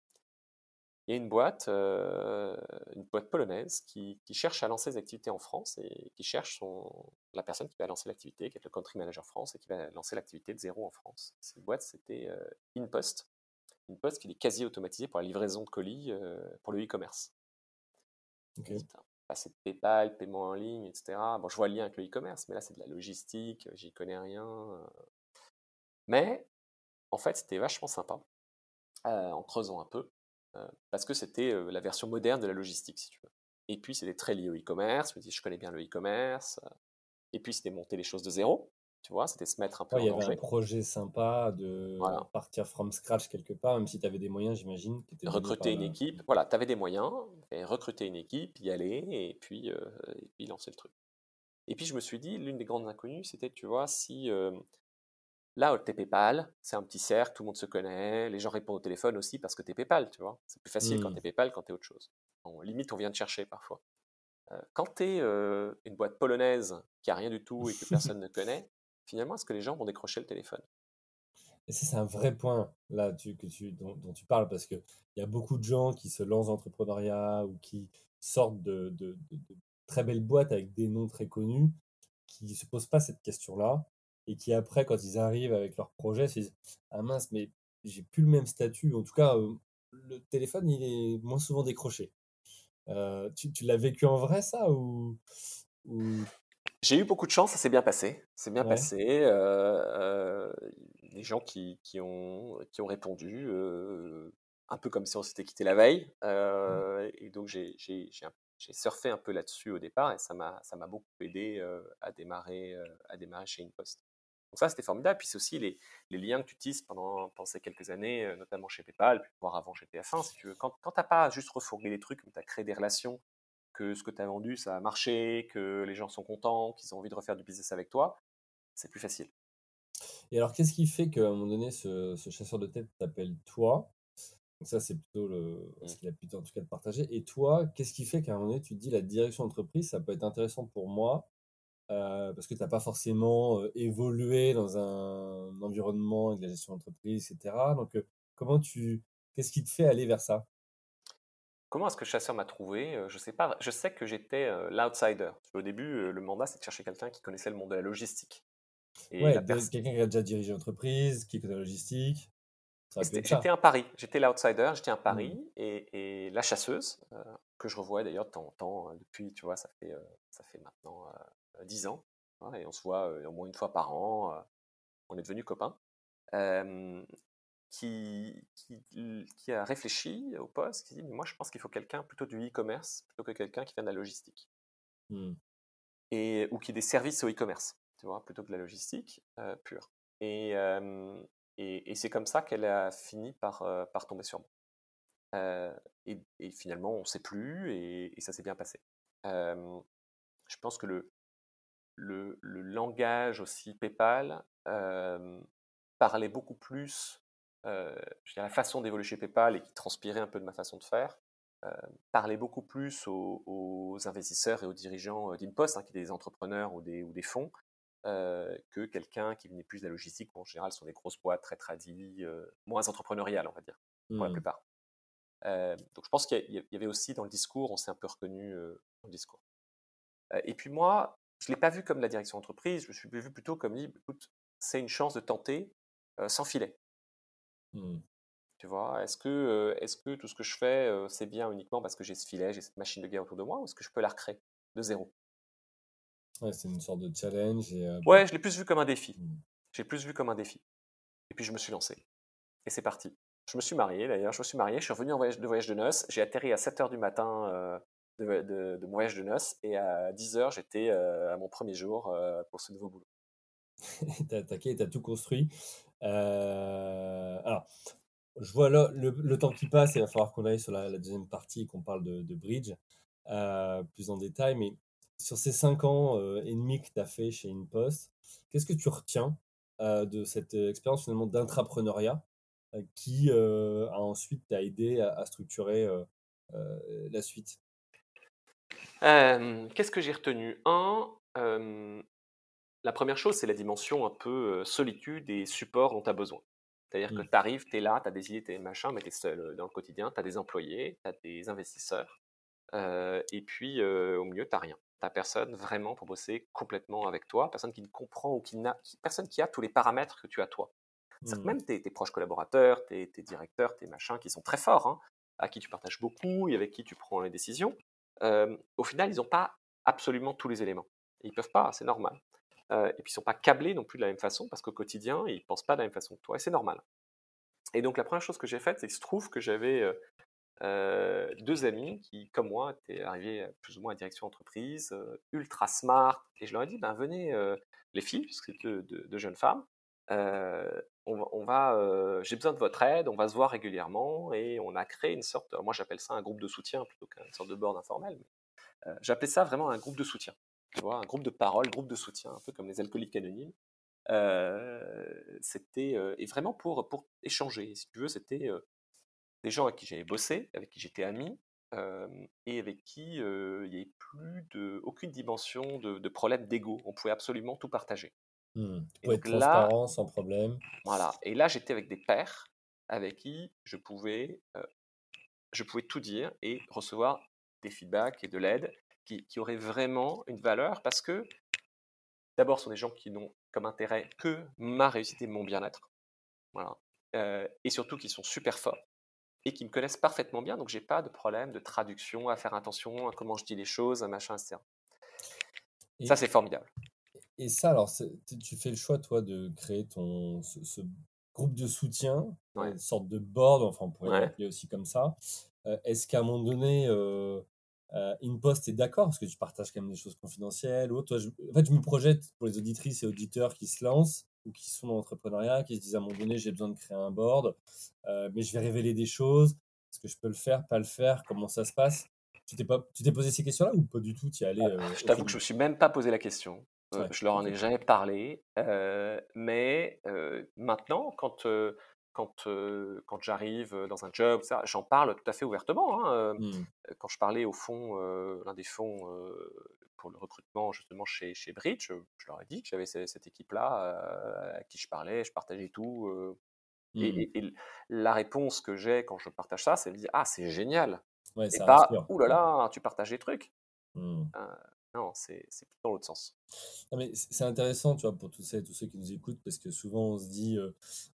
il y a une boîte, euh, une boîte polonaise qui, cherche à lancer des activités en France et qui cherche son, la personne qui va lancer l'activité, qui est le country manager France et qui va lancer l'activité de zéro en France. Cette boîte, c'était euh, InPost. InPost qui est quasi automatisé pour la livraison de colis euh, pour le e-commerce. Okay. Passer de PayPal, paiement en ligne, etc. Bon, je vois le lien avec le e-commerce, mais là, c'est de la logistique, j'y connais rien. Mais, en fait, c'était vachement sympa. en creusant un peu, parce que c'était euh, la version moderne de la logistique, si tu veux. Et puis, c'était très lié au e-commerce. Je me dis, je connais bien le e-commerce. Et puis, c'était monter les choses de zéro. Tu vois, c'était se mettre un peu Ouais, il y en avait un projet sympa de Voilà. partir from scratch quelque part, même si tu avais des moyens, j'imagine, Recruter une la. équipe. Voilà, tu avais des moyens, et recruter une équipe, y aller, et puis, euh, et puis lancer le truc. Et puis je me suis dit, l'une des grandes inconnues, c'était, tu vois, si euh, là, t'es PayPal, c'est un petit cercle, tout le monde se connaît, les gens répondent au téléphone aussi parce que t'es PayPal, tu vois. C'est plus facile quand Hmm. t'es PayPal, quand t'es autre chose. Bon, limite, on vient te chercher parfois. Euh, quand t'es euh, une boîte polonaise qui a rien du tout et que personne ne connaît, finalement, est-ce que les gens vont décrocher le téléphone? Et ça, c'est un vrai point là tu, que tu, dont, dont tu parles parce qu'il y a beaucoup de gens qui se lancent dans l'entrepreneuriat ou qui sortent de, de- de- de très belles boîtes avec des noms très connus qui ne se posent pas cette question-là et qui après, quand ils arrivent avec leur projet, se disent Ah mince, mais j'ai plus le même statut. En tout cas, euh, le téléphone, il est moins souvent décroché. Euh, tu, tu l'as vécu en vrai, ça ou, ou... J'ai eu beaucoup de chance, ça s'est bien passé. C'est bien Ouais. passé. euh, les gens qui, qui ont, qui ont répondu, un peu comme si on s'était quitté la veille. euh, et donc, j'ai j'ai- surfé un peu là-dessus au départ et ça m'a ça m'a beaucoup aidé euh, à, démarrer, euh, à démarrer chez InPost. Donc, ça, c'était formidable. Puis, c'est aussi les, les liens que tu tisses pendant, pendant ces quelques années, euh, notamment chez PayPal, puis voire avant chez TF1, si tu veux. Quand, quand tu n'as pas juste refourgué les trucs, mais tu as créé des relations que ce que tu as vendu, ça a marché, que les gens sont contents, qu'ils ont envie de refaire du business avec toi, c'est plus facile. Et alors, qu'est-ce qui fait qu'à un moment donné, ce, ce chasseur de tête t'appelle toi? Donc ça, c'est plutôt le, Mm. ce qu'il a pu en tout cas te partager. Et toi, qu'est-ce qui fait qu'à un moment donné, tu te dis la direction d'entreprise, ça peut être intéressant pour moi euh, parce que tu n'as pas forcément euh, évolué dans un environnement avec la gestion d'entreprise, etc. Donc, euh, comment tu, qu'est-ce qui te fait aller vers ça? Comment est-ce que Chasseur m'a trouvé? Je sais pas. Je sais que j'étais l'outsider. Au début, le mandat, c'est de chercher quelqu'un qui connaissait le monde de la logistique. Et Ouais, quelqu'un qui a déjà dirigé l'entreprise, qui connaît la logistique. J'étais un pari, j'étais l'outsider, j'étais un pari, et, et la chasseuse, que je revois d'ailleurs de temps en temps, depuis, tu vois, ça fait, ça fait maintenant 10 ans, hein, et on se voit euh, au moins une fois par an, euh, on est devenus copains, euh, qui, qui, qui a réfléchi au poste, qui dit, mais moi je pense qu'il faut quelqu'un plutôt du e-commerce, plutôt que quelqu'un qui vient de la logistique, Mm. et, ou qui ait des services au e-commerce, tu vois, plutôt que de la logistique euh, pure. Et, euh, et, et c'est comme ça qu'elle a fini par, euh, par tomber sur moi. Euh, et, et finalement, on ne sait plus et, et ça s'est bien passé. Euh, je pense que le, le, le langage aussi PayPal euh, parlait beaucoup plus, euh, je dirais, la façon d'évoluer chez PayPal et qui transpirait un peu de ma façon de faire, euh, parlait beaucoup plus aux, aux investisseurs et aux dirigeants euh, d'InPost, hein, qui étaient des entrepreneurs ou des, ou des fonds, que quelqu'un qui venait plus de la logistique, où en général sont des grosses boîtes très tradies, moins entrepreneuriales, on va dire, pour la Mm. plupart. Donc je pense qu'il y, y avait aussi dans le discours, on s'est un peu reconnu dans le discours. Et puis moi, je ne l'ai pas vu comme la direction d'entreprise, je me suis vu plutôt comme dit, écoute, c'est une chance de tenter euh, sans filet. Mm. Tu vois, est-ce que, euh, est-ce que tout ce que je fais, euh, c'est bien uniquement parce que j'ai ce filet, j'ai cette machine de guerre autour de moi, ou est-ce que je peux la recréer de zéro? Ouais, c'est une sorte de challenge. Et, Ouais, je l'ai plus vu comme un défi. Mm. J'ai plus vu comme un défi. Et puis je me suis lancé. Et c'est parti. Je me suis marié d'ailleurs, je me suis marié, je suis revenu en voyage de voyage de noces, j'ai atterri à 7h du matin de, de- de voyage de noces, et à 10h j'étais euh, à mon premier jour euh, pour ce nouveau boulot. t'as attaqué, t'as tout construit. Euh, alors, je vois là le, temps qui passe, il va falloir qu'on aille sur la, deuxième partie qu'on parle de, Bridge plus en détail. Mais sur ces cinq ans et demi que tu as fait chez InPost, qu'est-ce que tu retiens de cette expérience finalement d'intrapreneuriat qui a ensuite t'a aidé à, structurer la suite? Euh, Qu'est-ce que j'ai retenu? Un, euh, la première chose, c'est la dimension un peu solitude et support dont tu as besoin. C'est-à-dire que Mm. tu arrives, tu es là, tu as des idées, tu es machin, mais tu es seul dans le quotidien, tu as des employés, tu as des investisseurs, euh, et puis au milieu, tu rien. Tu personne vraiment pour bosser complètement avec toi, personne qui ne comprend ou qui n'a, personne qui a tous les paramètres que tu as toi. C'est-à-dire que Mm. même tes, tes proches collaborateurs, tes, tes directeurs, tes machins qui sont très forts, hein, à qui tu partages beaucoup et avec qui tu prends les décisions, au final, ils n'ont pas absolument tous les éléments. Ils peuvent pas, c'est normal. Et puis ils sont pas câblés non plus de la même façon parce qu'au quotidien, ils pensent pas de la même façon que toi et c'est normal. Et donc la première chose que j'ai faite, c'est qu'il se trouve que j'avais deux amis qui, comme moi, étaient arrivés plus ou moins à direction d'entreprise, ultra smart. Et je leur ai dit, ben, venez, les filles, puisque c'est deux, jeunes femmes, on va, j'ai besoin de votre aide, on va se voir régulièrement et on a créé une sorte, moi j'appelle ça un groupe de soutien plutôt qu'une sorte de board informel. J'appelais ça vraiment un groupe de soutien, tu vois, un groupe de parole, groupe de soutien, un peu comme les alcooliques anonymes. c'était et vraiment pour pour échanger, si tu veux, c'était des gens avec qui j'avais bossé, avec qui j'étais ami, et avec qui il n'y avait plus de, aucune dimension de, de problème d'ego. On pouvait absolument tout partager. Mmh. être transparent sans problème. Voilà. Et là, j'étais avec des pères avec qui je pouvais, je pouvais tout dire et recevoir des feedbacks et de l'aide qui, qui auraient vraiment une valeur parce que, d'abord, ce sont des gens qui n'ont comme intérêt que ma réussite et mon bien-être. Voilà. et surtout qui sont super forts et qui me connaissent parfaitement bien, donc j'ai pas de problème de traduction, à faire attention à comment je dis les choses, à machin, etc. ça, c'est formidable. Et ça, alors, tu fais le choix, toi, de créer ton, ce, groupe de soutien, une sorte de board, enfin, on pourrait l'appeler aussi comme ça. Euh, est-ce qu'à un moment donné, euh, euh, InPost est d'accord? Parce que tu partages quand même des choses confidentielles ou Toi, en fait, je me projette pour les auditrices et auditeurs qui se lancent ou qui sont dans l'entrepreneuriat, qui se disent à un moment donné, j'ai besoin de créer un board, mais je vais révéler des choses. Est-ce que je peux le faire, pas le faire? Comment ça se passe? Tu t'es, pas, tu t'es posé ces questions-là ou pas du tout? Tu allé ah, euh, Je t'avoue que je ne me suis même pas posé la question. Euh, je leur en ai jamais parlé. mais maintenant, quand, quand, quand j'arrive dans un job, j'en parle tout à fait ouvertement. Hein, mmh. Quand je parlais au fond, l'un des fonds pour le recrutement justement chez, chez Bridge, je leur ai dit que j'avais cette, équipe-là à qui je parlais, je partageais tout. Mmh. et, la réponse que j'ai quand je partage ça, c'est de dire Ah, c'est génial ouais, Et pas Ouh là là, tu partages des trucs. Mmh. Non, c'est plutôt dans l'autre sens. c'est intéressant, tu vois, pour tous, tous ceux qui nous écoutent, parce que souvent on se dit,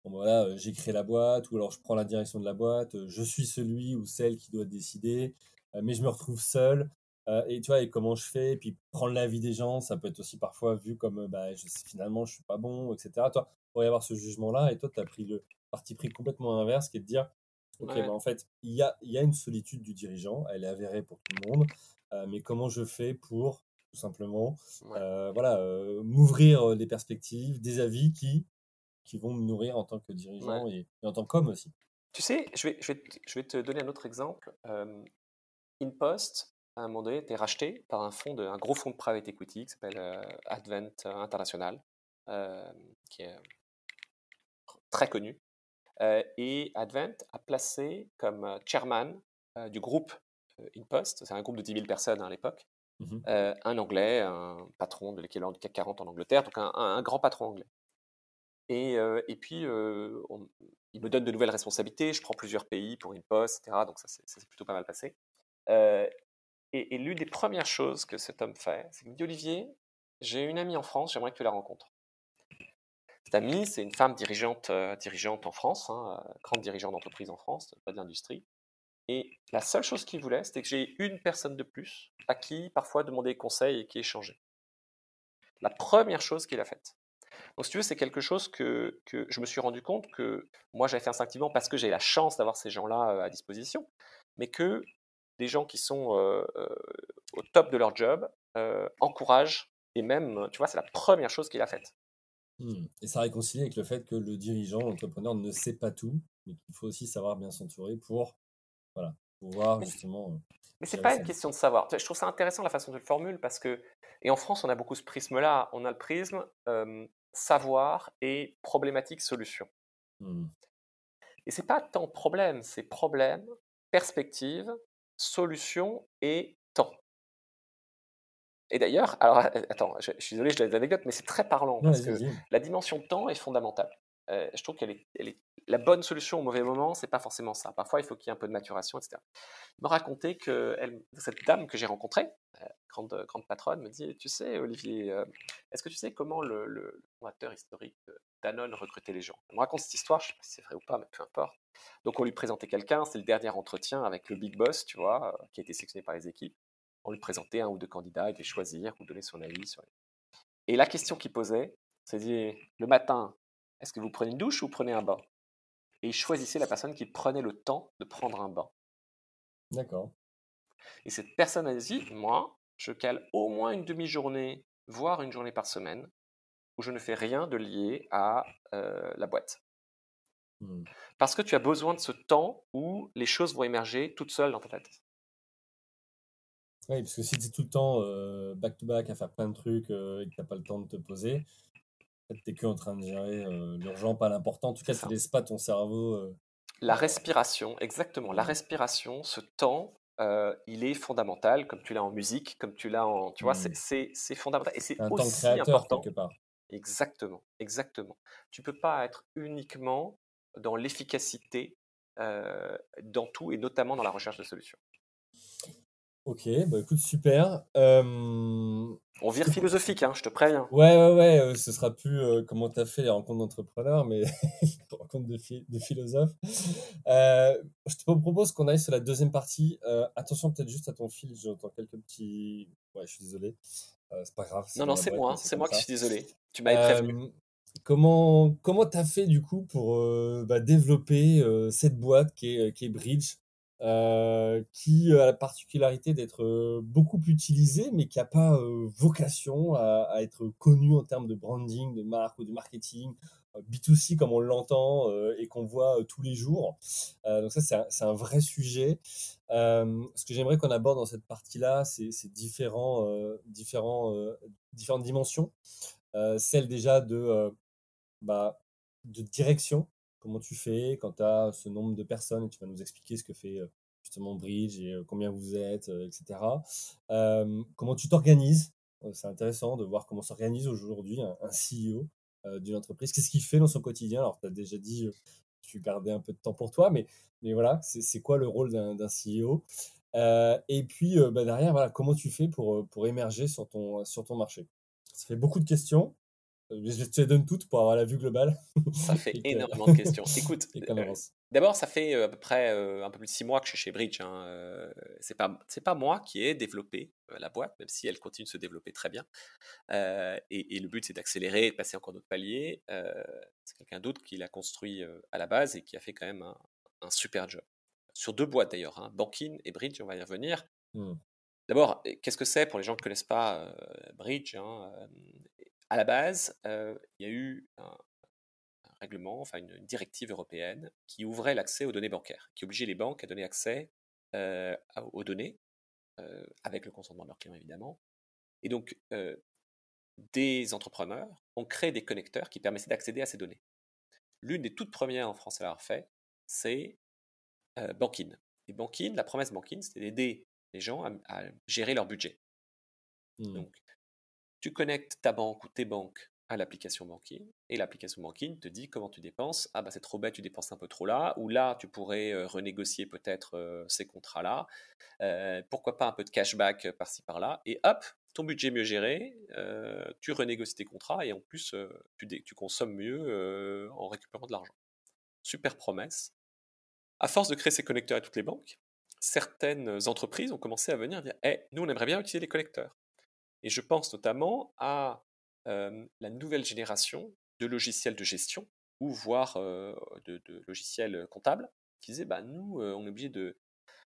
bon, voilà, j'ai créé la boîte, ou alors je prends la direction de la boîte, je suis celui ou celle qui doit décider, mais je me retrouve seul. Euh, et tu vois, et comment je fais, et puis prendre l'avis des gens, ça peut être aussi parfois vu comme bah, je, finalement je suis pas bon, etc. Toi, il pourrait y avoir ce jugement-là, et toi, tu as pris le parti pris complètement inverse, qui est de dire, ok, bah, en fait, il y a, y a une solitude du dirigeant, elle est avérée pour tout le monde, euh, mais comment je fais pour tout simplement, euh, voilà, m'ouvrir les perspectives, des avis qui, qui vont me nourrir en tant que dirigeant et, en tant qu'homme aussi. Tu sais, je vais, je vais, te, je vais te donner un autre exemple. InPost, à un moment donné, été racheté par un, fonds de, un gros fonds de private equity qui s'appelle euh, Advent International, euh, qui est très connu. Euh, et Advent a placé comme chairman du groupe InPost, c'est un groupe de 10 000 personnes à l'époque, mmh un Anglais, un patron de l'équivalent du CAC 40 en Angleterre, donc un, grand patron anglais. Et, et puis, il me donne de nouvelles responsabilités, je prends plusieurs pays pour InPost, etc. Donc ça s'est plutôt pas mal passé. Et, l'une des premières choses que cet homme fait, c'est qu'il me dit Olivier, j'ai une amie en France, j'aimerais que tu la rencontres. Cette amie, c'est une femme dirigeante, euh, dirigeante en France, hein, euh, grande dirigeante d'entreprise en France, pas de l'industrie. Et la seule chose qu'il voulait, c'était que j'ai une personne de plus à qui parfois demander conseil et qui échangeait. La première chose qu'il a faite. Donc, si tu veux, c'est quelque chose que, que, je me suis rendu compte que moi, j'avais fait instinctivement parce que j'ai la chance d'avoir ces gens-là euh, à disposition, mais que des gens qui sont au top de leur job encouragent et même, tu vois, c'est la première chose qu'il a faite. Mmh. Et ça réconcilie avec le fait que le dirigeant, l'entrepreneur ne sait pas tout, mais qu'il faut aussi savoir bien s'entourer pour voilà, pouvoir justement. Mais c'est pas une question de savoir. Je trouve ça intéressant la façon dont tu le formules parce que, et en France, on a beaucoup ce prisme-là. On a le prisme savoir et problématique solution. Mmh. Et c'est pas tant problème, c'est problème, perspective, solution et temps. Et d'ailleurs, alors attends, je, suis désolé, je des anecdotes, mais c'est très parlant parce que la dimension temps est fondamentale. Euh, je trouve qu'elle est, la bonne solution au mauvais moment, c'est pas forcément ça. Parfois, il faut qu'il y ait un peu de maturation, etc. Elle me racontait que cette dame que j'ai rencontrée, euh, grande, grande patronne, me dit Tu sais, Olivier, euh, est-ce que tu sais comment le, fondateur historique Danone recrutait les gens? Elle me raconte cette histoire, je sais pas si c'est vrai ou pas, mais peu importe. Donc, on lui présentait quelqu'un, c'est le dernier entretien avec le big boss, tu vois, qui a été sélectionné par les équipes. On lui présentait un ou deux candidats, il devait choisir ou donner son avis sur Et la question qu'il posait, c'est dit le matin, est-ce que vous prenez une douche ou vous prenez un bain? Et il choisissait la personne qui prenait le temps de prendre un bain. D'accord. Et cette personne a dit, moi, je cale au moins une demi-journée, voire une journée par semaine, où je ne fais rien de lié à euh, la boîte. Hmm. Parce que tu as besoin de ce temps où les choses vont émerger toutes seules dans ta tête. Oui, parce que si tu es tout le temps euh, back-to-back à faire plein de trucs euh, et que tu n'as pas le temps de te poser, tu n'es que en train de gérer l'urgent, pas l'important. En tout cas, tu ne laisses pas ton cerveau. La respiration, exactement. La respiration, ce temps, il est fondamental, comme tu l'as en musique, comme tu l'as en. Tu vois, Hmm. c'est fondamental. Et c'est Un temps aussi créateur important. quelque part. Exactement, exactement. Tu peux pas être uniquement dans l'efficacité euh, dans tout et notamment dans la recherche de solutions. Ok, bah écoute, super. Euh, On vire philosophique, hein, je te préviens. Ouais, ouais, ouais, euh, ce sera plus euh, comment tu as fait les rencontres d'entrepreneurs, mais les rencontres de, phi- de philosophes. Euh, je te propose qu'on aille sur la deuxième partie. Euh, attention peut-être juste à ton fil, j'entends quelques petits... Ouais, je suis désolé. C'est pas grave. Non, non, la c'est moi, hein, c'est moi qui suis désolé. Tu m'avais prévenu. Comment comment t'as fait du coup pour bah, développer cette boîte qui est, qui est Bridge, euh, qui a la particularité d'être euh, beaucoup utilisée, mais qui n'a pas euh, vocation à, être connue en termes de branding, de marque ou de marketing, euh, B2C comme on l'entend et qu'on voit tous les jours. Donc ça, c'est un, un vrai sujet. Ce que j'aimerais qu'on aborde dans cette partie-là, c'est différents, différents, différentes dimensions. Celle déjà de, bah, de direction, comment tu fais quand tu as ce nombre de personnes, tu vas nous expliquer ce que fait euh, justement Bridge et euh, combien vous êtes, euh, etc. Comment tu t'organises, c'est intéressant de voir comment s'organise aujourd'hui un, CEO d'une entreprise, qu'est-ce qu'il fait dans son quotidien? Alors, tu as déjà dit, euh, tu gardais un peu de temps pour toi, mais, mais voilà, c'est quoi le rôle d'un CEO Et puis, bah, derrière, voilà, comment tu fais pour, pour émerger sur ton, sur ton marché? Ça fait beaucoup de questions. Je te les donne toutes pour avoir la vue globale. Ça fait Et énormément de questions. Écoute, et euh. D'abord, ça fait euh, à peu près euh, un peu plus de six mois que je suis chez Bridge. Hein. euh, c'est pas c'est pas moi qui ai développé la boîte, même si elle continue de se développer très bien. Et, et le but, c'est d'accélérer, de passer encore d'autres paliers. C'est quelqu'un d'autre qui l'a construit à la base et qui a fait quand même un, un super job. Sur deux boîtes d'ailleurs, hein, Banking et Bridge, on va y revenir. Hmm. D'abord, qu'est-ce que c'est? Pour les gens qui ne connaissent pas Bridge hein, À la base, euh, il y a eu un, un règlement, enfin une, une directive européenne qui ouvrait l'accès aux données bancaires, qui obligeait les banques à donner accès euh, aux données, euh, avec le consentement de leurs clients évidemment. Et donc, des entrepreneurs ont créé des connecteurs qui permettaient d'accéder à ces données. L'une des toutes premières en France à l'avoir fait, c'est Bankin. Et Bankin, la promesse Bankin, c'était d'aider les gens à, à gérer leur budget. Hmm. Donc, tu connectes ta banque ou tes banques à l'application Banking et l'application Banking te dit comment tu dépenses. Ah bah c'est trop bête, tu dépenses un peu trop là. Ou là, tu pourrais euh, renégocier peut-être euh, ces contrats-là. Euh, pourquoi pas un peu de cashback par-ci par-là. Et hop, ton budget mieux géré, tu renégocies tes contrats et en plus tu, consommes mieux en récupérant de l'argent. Super promesse. À force de créer ces connecteurs à toutes les banques, certaines entreprises ont commencé à venir dire Eh, nous on aimerait bien utiliser les connecteurs. Et je pense notamment à euh, la nouvelle génération de logiciels de gestion ou voire euh, de, de logiciels comptables qui disaient bah, nous, euh, on est obligé de,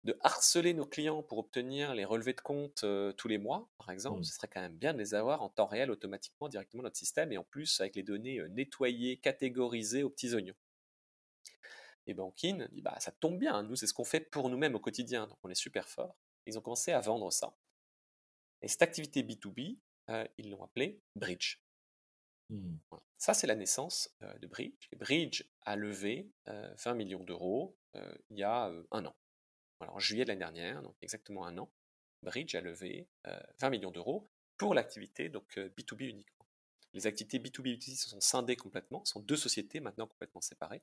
de harceler nos clients pour obtenir les relevés de compte tous les mois, par exemple. Mm. Ce serait quand même bien de les avoir en temps réel automatiquement directement dans notre système et en plus avec les données nettoyées, catégorisées aux petits oignons. Et Bankin dit bah ça tombe bien, nous c'est ce qu'on fait pour nous-mêmes au quotidien, donc on est super fort. Ils ont commencé à vendre ça. Et cette activité B2B, euh, ils l'ont appelée Bridge. Hmm. Voilà. Ça, c'est la naissance euh, de Bridge. Et Bridge a levé euh, 20 millions d'euros euh, il y a euh, un an. Voilà, en juillet de l'année dernière, donc exactement un an, Bridge a levé euh, 20 millions d'euros pour l'activité donc euh, B2B uniquement. Les activités B2B B2C se sont scindées complètement, ce sont deux sociétés maintenant complètement séparées.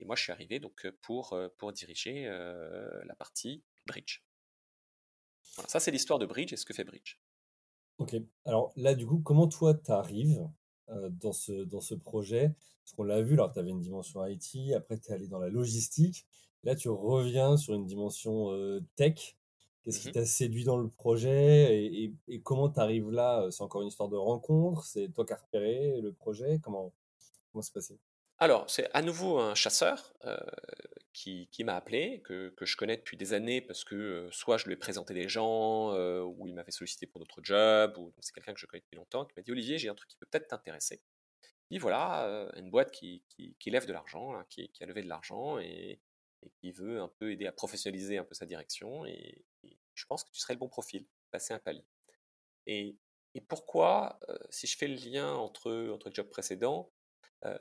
Et moi, je suis arrivé donc euh, pour, euh, pour diriger euh, la partie Bridge. Voilà, ça, c'est l'histoire de Bridge et ce que fait Bridge. Ok. Alors là, du coup, comment toi, tu arrives euh, dans ce, dans ce projet? Parce qu'on l'a vu, alors tu avais une dimension IT, après tu es allé dans la logistique. Là, tu reviens sur une dimension euh, tech. Qu'est-ce qui Mhm. t'a séduit dans le projet? Et, et- et comment tu arrives là? C'est encore une histoire de rencontre? C'est toi qui as repéré le projet? Comment, comment c'est passé? Alors, c'est à nouveau un chasseur qui, m'a appelé, que, je connais depuis des années parce que soit je lui ai présenté des gens, ou il m'avait sollicité pour d'autres jobs, ou c'est quelqu'un que je connais depuis longtemps, qui m'a dit Olivier, j'ai un truc qui peut peut-être t'intéresser. Il dit voilà, une boîte qui, lève de l'argent, qui, a levé de l'argent et, qui veut un peu aider à professionnaliser un peu sa direction, et, je pense que tu serais le bon profil, passer un palier. Et, pourquoi, si je fais le lien entre, entre le job précédent,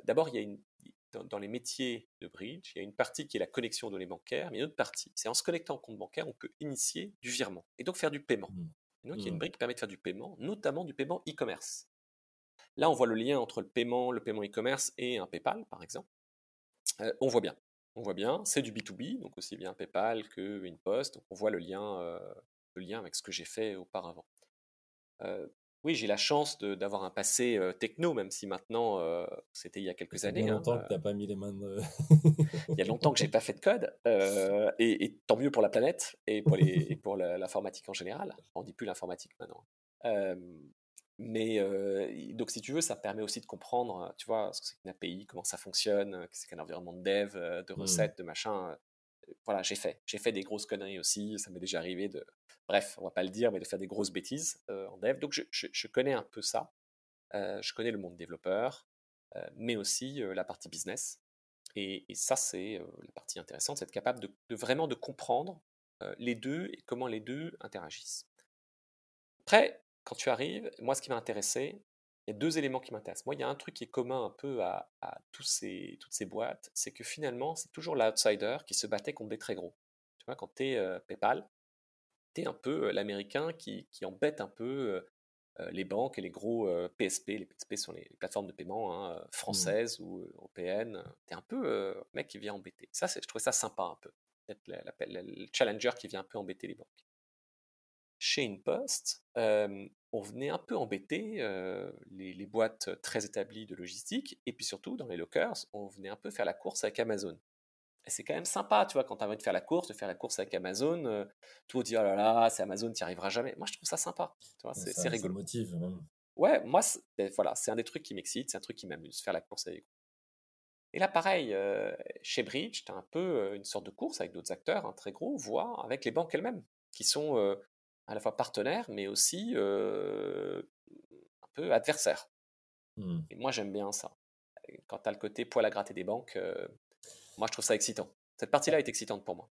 d'abord, il y a une, dans, les métiers de bridge, il y a une partie qui est la connexion aux données bancaires, mais une autre partie, c'est en se connectant au compte bancaire, on peut initier du virement et donc faire du paiement. Mmh. donc, il y a une mmh. brique qui permet de faire du paiement, notamment du paiement e-commerce. Là, on voit le lien entre le paiement, le paiement e-commerce et un PayPal, par exemple. Euh, on voit bien. On voit bien, c'est du B2B, donc aussi bien PayPal que InPost. Donc on voit le lien, euh, le lien avec ce que j'ai fait auparavant. Euh, oui, j'ai la chance d'avoir un passé techno, même si maintenant, c'était il y a quelques années. Il y a hein, longtemps que tu n'as pas mis les mains de... il y a longtemps que j'ai pas fait de code, et, tant mieux pour la planète et pour, les, pour l'informatique en général. On dit plus l'informatique maintenant. mais donc, si tu veux, ça permet aussi de comprendre, tu vois, ce que c'est qu'une API, comment ça fonctionne, ce que c'est qu'un environnement de dev, de mmh. recettes, de machin voilà, j'ai fait. J'ai fait des grosses conneries aussi. Ça m'est déjà arrivé de, bref, on va pas le dire, mais de faire des grosses bêtises euh, en dev. Donc je, connais un peu ça. Euh, je connais le monde développeur, euh, mais aussi la partie business. Et, ça, c'est la partie intéressante, c'est être capable de, vraiment de comprendre les deux et comment les deux interagissent. Après, quand tu arrives, moi, ce qui m'a intéressé, il y a deux éléments qui m'intéressent. Moi, il y a un truc qui est commun un peu à, tous ces, toutes ces boîtes, c'est que finalement, c'est toujours l'outsider qui se battait contre des très gros. Tu vois, quand tu es euh, PayPal, tu es un peu euh, l'américain qui, embête un peu euh, les banques et les gros PSP. Les PSP sont les, plateformes de paiement hein, mmh. françaises ou européennes. Tu es un peu le mec qui vient embêter. Ça, je trouvais ça sympa un peu. Peut-être le challenger qui vient un peu embêter les banques. Chez InPost, on venait un peu embêter les, boîtes très établies de logistique, et puis surtout dans les lockers, on venait un peu faire la course avec Amazon. Et c'est quand même sympa, tu vois, quand tu as envie de faire la course, de faire la course avec Amazon, tout dit, oh là là, c'est Amazon, tu n'y arriveras jamais. Moi, je trouve ça sympa, tu vois, c'est rigolo. Ça motive, même. Ouais, moi, ben, voilà, c'est un des trucs qui m'excite, c'est un truc qui m'amuse, faire la course avec et là, pareil, chez Bridge, tu as un peu une sorte de course avec d'autres acteurs, un hein, très gros, voire avec les banques elles-mêmes, qui sont à la fois partenaire, mais aussi un peu adversaire. Mmh. Et moi, j'aime bien ça. Quand tu as le côté poil à gratter des banques, moi, je trouve ça excitant. Cette partie-là est excitante pour moi.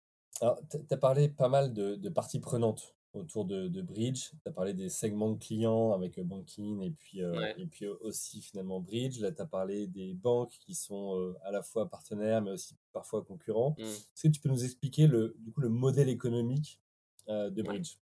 Alors, tu as parlé pas mal de, parties prenantes autour de, Bridge. Tu as parlé des segments de clients avec Banking et puis, et puis aussi finalement Bridge. Là, tu as parlé des banques qui sont à la fois partenaires mais aussi parfois concurrents. Mmh. Est-ce que tu peux nous expliquer le, du coup, le modèle économique de Bridge?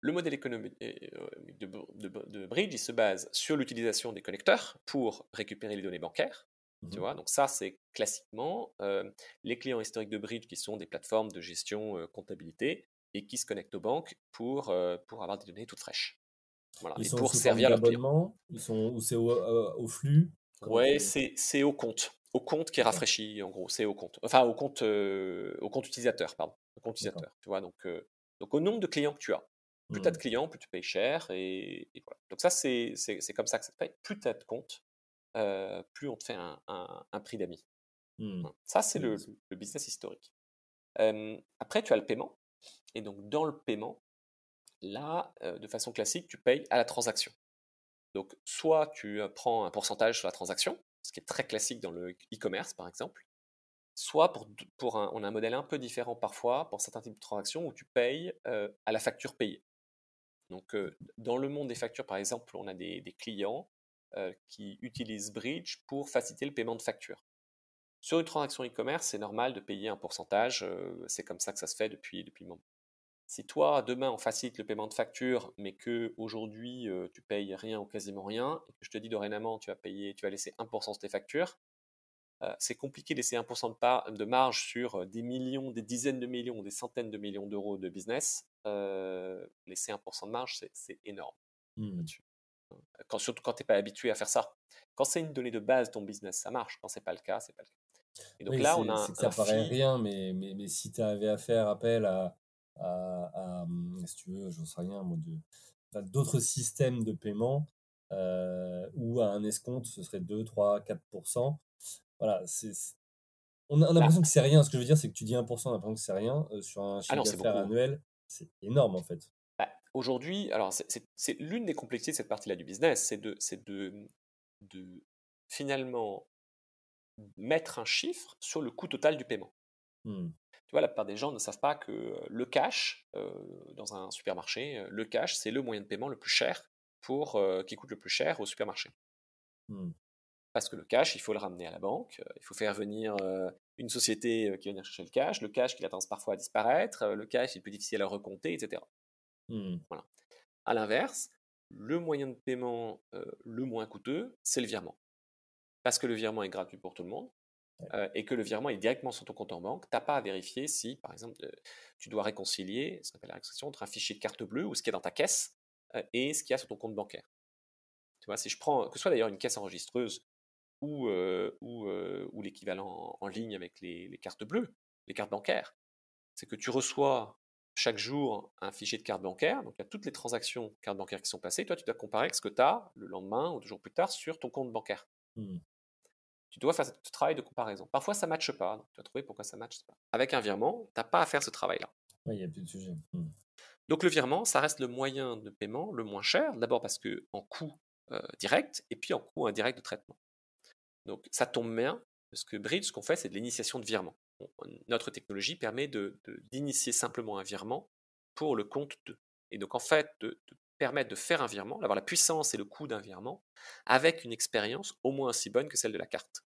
Le modèle économique euh, de, Bridge, il se base sur l'utilisation des connecteurs pour récupérer les données bancaires. Tu mmh vois, donc ça, c'est classiquement euh, les clients historiques de Bridge qui sont des plateformes de gestion euh, comptabilité et qui se connectent aux banques pour, pour avoir des données toutes fraîches. Voilà, ils et sont pour servir clients. Ils sont ou c'est au, flux? Ouais, c'est? au compte, au compte qui est rafraîchi en gros. C'est au compte, enfin au compte, au compte utilisateur, pardon, au compte utilisateur. Tu vois, donc donc au nombre de clients que tu as. Plus tu as de mmh. clients, plus tu payes cher. Et, voilà. Donc ça, c'est comme ça que ça te paye. Plus tu as de comptes, plus on te fait un, un, prix d'amis. Mmh. Ça, c'est le, le, business historique. après, tu as le paiement. Et donc, dans le paiement, là, de façon classique, tu payes à la transaction. Donc, soit tu prends un pourcentage sur la transaction, ce qui est très classique dans le e-commerce, par exemple, soit pour, pour un, on a un modèle un peu différent parfois pour certains types de transactions où tu payes à la facture payée. Donc, dans le monde des factures, par exemple, on a des, clients qui utilisent Bridge pour faciliter le paiement de factures. Sur une transaction e-commerce, c'est normal de payer un pourcentage, c'est comme ça que ça se fait depuis, depuis moment. Si toi, demain, on facilite le paiement de factures, mais que aujourd'hui tu payes rien ou quasiment rien, et que je te dis dorénavant, tu vas payer, tu vas laisser 1% de tes factures, c'est compliqué de laisser 1% de, de, marge sur des millions, des dizaines de millions, des centaines de millions d'euros de business laisser 1% de marge, c'est énorme. Mmh. Quand, surtout quand tu n'es pas habitué à faire ça. Quand c'est une donnée de base, ton business, ça marche. Quand c'est pas le cas, c'est pas le cas. Et donc là, on a un, ça paraît rien, mais, mais, mais si tu avais à faire appel à, à, mmh, si tu veux, j'en sais rien, d'autres systèmes de paiement ou à un escompte, ce serait 2, 3, 4%. voilà, c'est on a, a l'impression que c'est rien. Ce que je veux dire, c'est que tu dis 1%, on a l'impression que c'est rien. Euh, sur un Ah chiffre d'affaires beaucoup. annuel, c'est énorme en fait. Bah, Aujourd'hui, alors c'est- l'une des complexités de cette partie-là du business, c'est de, c'est de, de finalement mettre un chiffre sur le coût total du paiement. Hmm. Tu vois, la plupart des gens ne savent pas que euh, le cash, euh, dans un supermarché, euh, le cash, c'est le moyen de paiement le plus cher pour, euh, qui coûte le plus cher au supermarché. Hmm. Parce que le cash, il faut le ramener à la banque, il faut faire venir euh, une société euh, qui va venir chercher le cash, le cash qui a tendance parfois à disparaître, euh, le cash est plus difficile à recompter, etc. Hmm. À l'inverse, le moyen de paiement euh, le moins coûteux, c'est le virement. Parce que le virement est gratuit pour tout le monde euh, et que le virement est directement sur ton compte en banque. Tu n'as pas à vérifier si, par exemple, euh, tu dois réconcilier, ce qu'on appelle la réconciliation, entre un fichier de carte bleue ou ce qu'il y a dans ta caisse et ce qu'il y a sur ton compte bancaire. Tu vois, si je prends, que ce soit d'ailleurs une caisse enregistreuse ou, euh, ou, euh, ou l'équivalent en, en ligne avec les, les cartes bleues, les cartes bancaires, c'est que tu reçois chaque jour un fichier de carte bancaire, donc il y a toutes les transactions cartes bancaires qui sont passées, toi tu dois comparer avec ce que tu as le lendemain ou deux jours plus tard sur ton compte bancaire. Hmm. Tu dois faire ce travail de comparaison. Parfois ça ne matche pas, donc tu vas trouver pourquoi ça ne matche pas. Avec un virement, tu n'as pas à faire ce travail-là. Ouais, il n'y a plus de sujet. Hmm. Donc le virement, ça reste le moyen de paiement le moins cher, d'abord parce que en coût euh, direct et puis en coût indirect de traitement. Donc ça tombe bien, parce que Bridge, ce qu'on fait, c'est de l'initiation de virement. Notre technologie permet d'initier simplement un virement pour le compte de. Et donc en fait, de, permettre de faire un virement, d'avoir la puissance et le coût d'un virement, avec une expérience au moins aussi bonne que celle de la carte.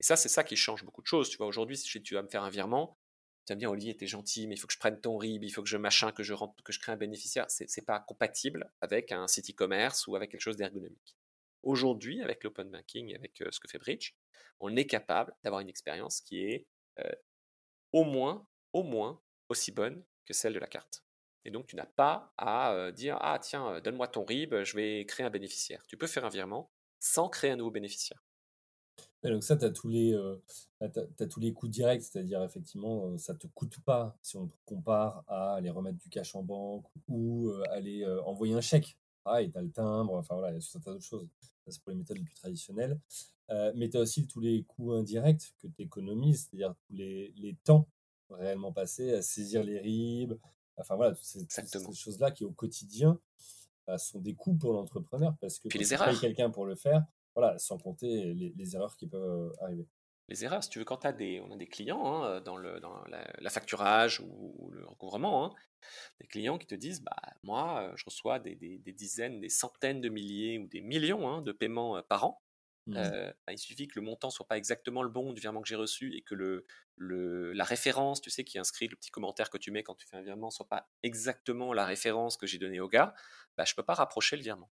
Et ça, c'est ça qui change beaucoup de choses. Tu vois, aujourd'hui, si tu vas me faire un virement, tu vas me dire, Olivier, t'es gentil, mais il faut que je prenne ton RIB, il faut que je machin, que je rentre, que je crée un bénéficiaire. C'est c'est pas compatible avec un site e-commerce ou avec quelque chose d'ergonomique. Aujourd'hui, avec l'open banking, avec euh, ce que fait Bridge, on est capable d'avoir une expérience qui est euh, au moins, au moins aussi bonne que celle de la carte. Et donc, tu n'as pas à euh, dire Ah, tiens, donne-moi ton RIB, je vais créer un bénéficiaire. Tu peux faire un virement sans créer un nouveau bénéficiaire. Et donc ça, tu as, euh, t'as- t'as tous les coûts directs, c'est-à-dire effectivement, ça te coûte pas si on compare à aller remettre du cash en banque ou aller envoyer un chèque. Ah, et tu as le timbre, enfin voilà, il y a tout un tas d'autres choses. C'est pour les méthodes les plus traditionnelles. Euh, mais tu as aussi tous les coûts indirects que tu économises, c'est-à-dire tous les, les temps réellement passés à saisir les RIB. Enfin voilà, toutes ces, choses-là qui au quotidien bah, sont des coûts pour l'entrepreneur parce que Puis quand les tu quelqu'un pour le faire, voilà, sans compter les, les erreurs qui peuvent arriver. Les erreurs. Si tu veux, quand as des, on a des clients hein, dans, le, dans la, la facturage ou, ou le recouvrement, hein, des clients qui te disent bah, Moi, euh, je reçois des, des- des dizaines, des centaines de milliers ou des millions hein, de paiements euh, par an. Mm. Euh, bah, il suffit que le montant soit pas exactement le bon du virement que j'ai reçu et que le, le, la référence, tu sais, qui inscrit le petit commentaire que tu mets quand tu fais un virement, soit pas exactement la référence que j'ai donnée au gars, bah, je peux pas rapprocher le virement.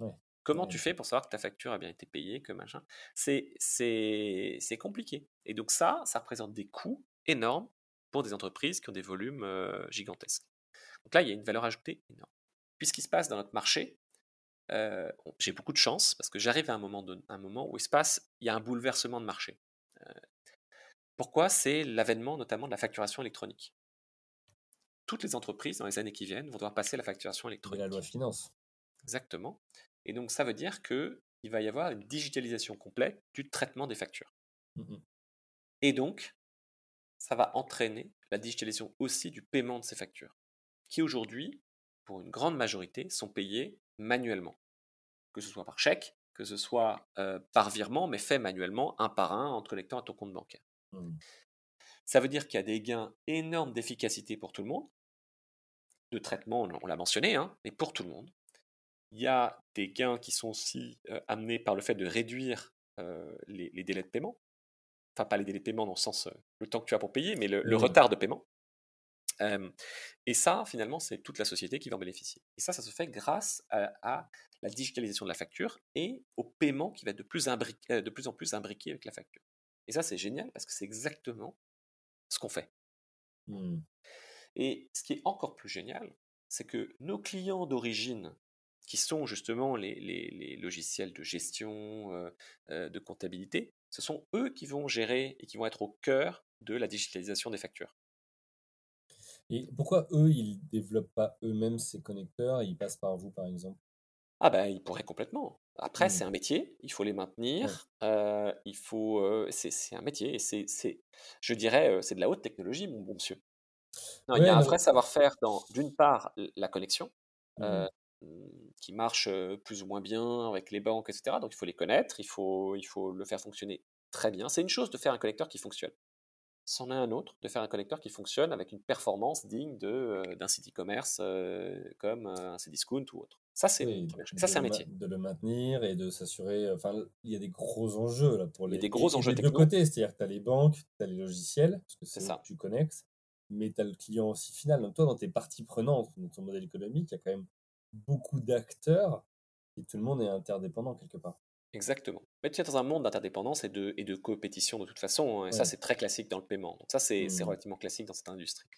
Ouais. Comment tu fais pour savoir que ta facture a bien été payée, que machin? C'est c'est compliqué. Et donc ça, ça représente des coûts énormes pour des entreprises qui ont des volumes euh, gigantesques. Donc là, il y a une valeur ajoutée énorme. Puis ce qui se passe dans notre marché, euh, j'ai beaucoup de chance parce que j'arrive à un moment, de- un moment où il se passe, il y a un bouleversement de marché. Euh, pourquoi? C'est l'avènement notamment de la facturation électronique. Toutes les entreprises dans les années qui viennent vont devoir passer à la facturation Et électronique. la loi finance. Exactement. Et donc ça veut dire que il va y avoir une digitalisation complète du traitement des factures. Mm, mm. Et donc, ça va entraîner la digitalisation aussi du paiement de ces factures, qui aujourd'hui, pour une grande majorité, sont payées manuellement. Que ce soit par chèque, que ce soit euh, par virement, mais fait manuellement, un par un, en te connectant à ton compte bancaire. Mm. Ça veut dire qu'il y a des gains énormes d'efficacité pour tout le monde, de traitement, on on l'a mentionné, hein, mais pour tout le monde. Il y a des gains qui sont aussi euh, amenés par le fait de réduire euh, les, les délais de paiement. Enfin, pas les délais de paiement dans le sens euh, le temps que tu as pour payer, mais le, retard de paiement. Et ça, finalement, c'est toute la société qui va en bénéficier. Et ça, ça se fait grâce à, à la digitalisation de la facture et au paiement qui va être de plus, imbriqué- de plus en plus imbriqué avec la facture. Et ça, c'est génial parce que c'est exactement ce qu'on fait. Mm. Et ce qui est encore plus génial, c'est que nos clients d'origine, qui sont justement les, les- les logiciels de gestion, euh, euh, de comptabilité, ce sont eux qui vont gérer et qui vont être au cœur de la digitalisation des factures. Et pourquoi eux, ils développent pas eux-mêmes ces connecteurs et ils passent par vous, par exemple? Ah ben, ils pourraient complètement. Après, Mmh. c'est un métier, il faut les maintenir, euh, il faut, euh, c'est un métier, et c'est, je dirais, c'est de la haute technologie, mon bon monsieur. Non, il y a un vrai savoir-faire dans, d'une part, la connexion, Mmh. euh, qui marche euh, plus ou moins bien avec les banques, etc. Donc il faut les connaître, il faut, il faut le faire fonctionner très bien. C'est une chose de faire un connecteur qui fonctionne. C'en est un autre de faire un connecteur qui fonctionne avec une performance digne euh, d'un site e-commerce euh, comme euh, un Cdiscount ou autre. Ça, c'est Oui, un métier. De le maintenir et de s'assurer. Enfin, il y a des gros enjeux là pour Il y a les. des gros et- enjeux des deux côtés, c'est-à-dire que tu as les banques, tu as les logiciels, parce que C'est ça. que tu connectes, mais tu as le client aussi final. Donc, toi, dans tes parties prenantes, dans ton modèle économique, il y a quand même beaucoup d'acteurs et tout le monde est interdépendant quelque part. Exactement. Mais tu es dans un monde d'interdépendance et de, et de compétition de toute façon, hein, et ça c'est très classique dans le paiement. Donc ça c'est Hmm. relativement classique dans cette industrie.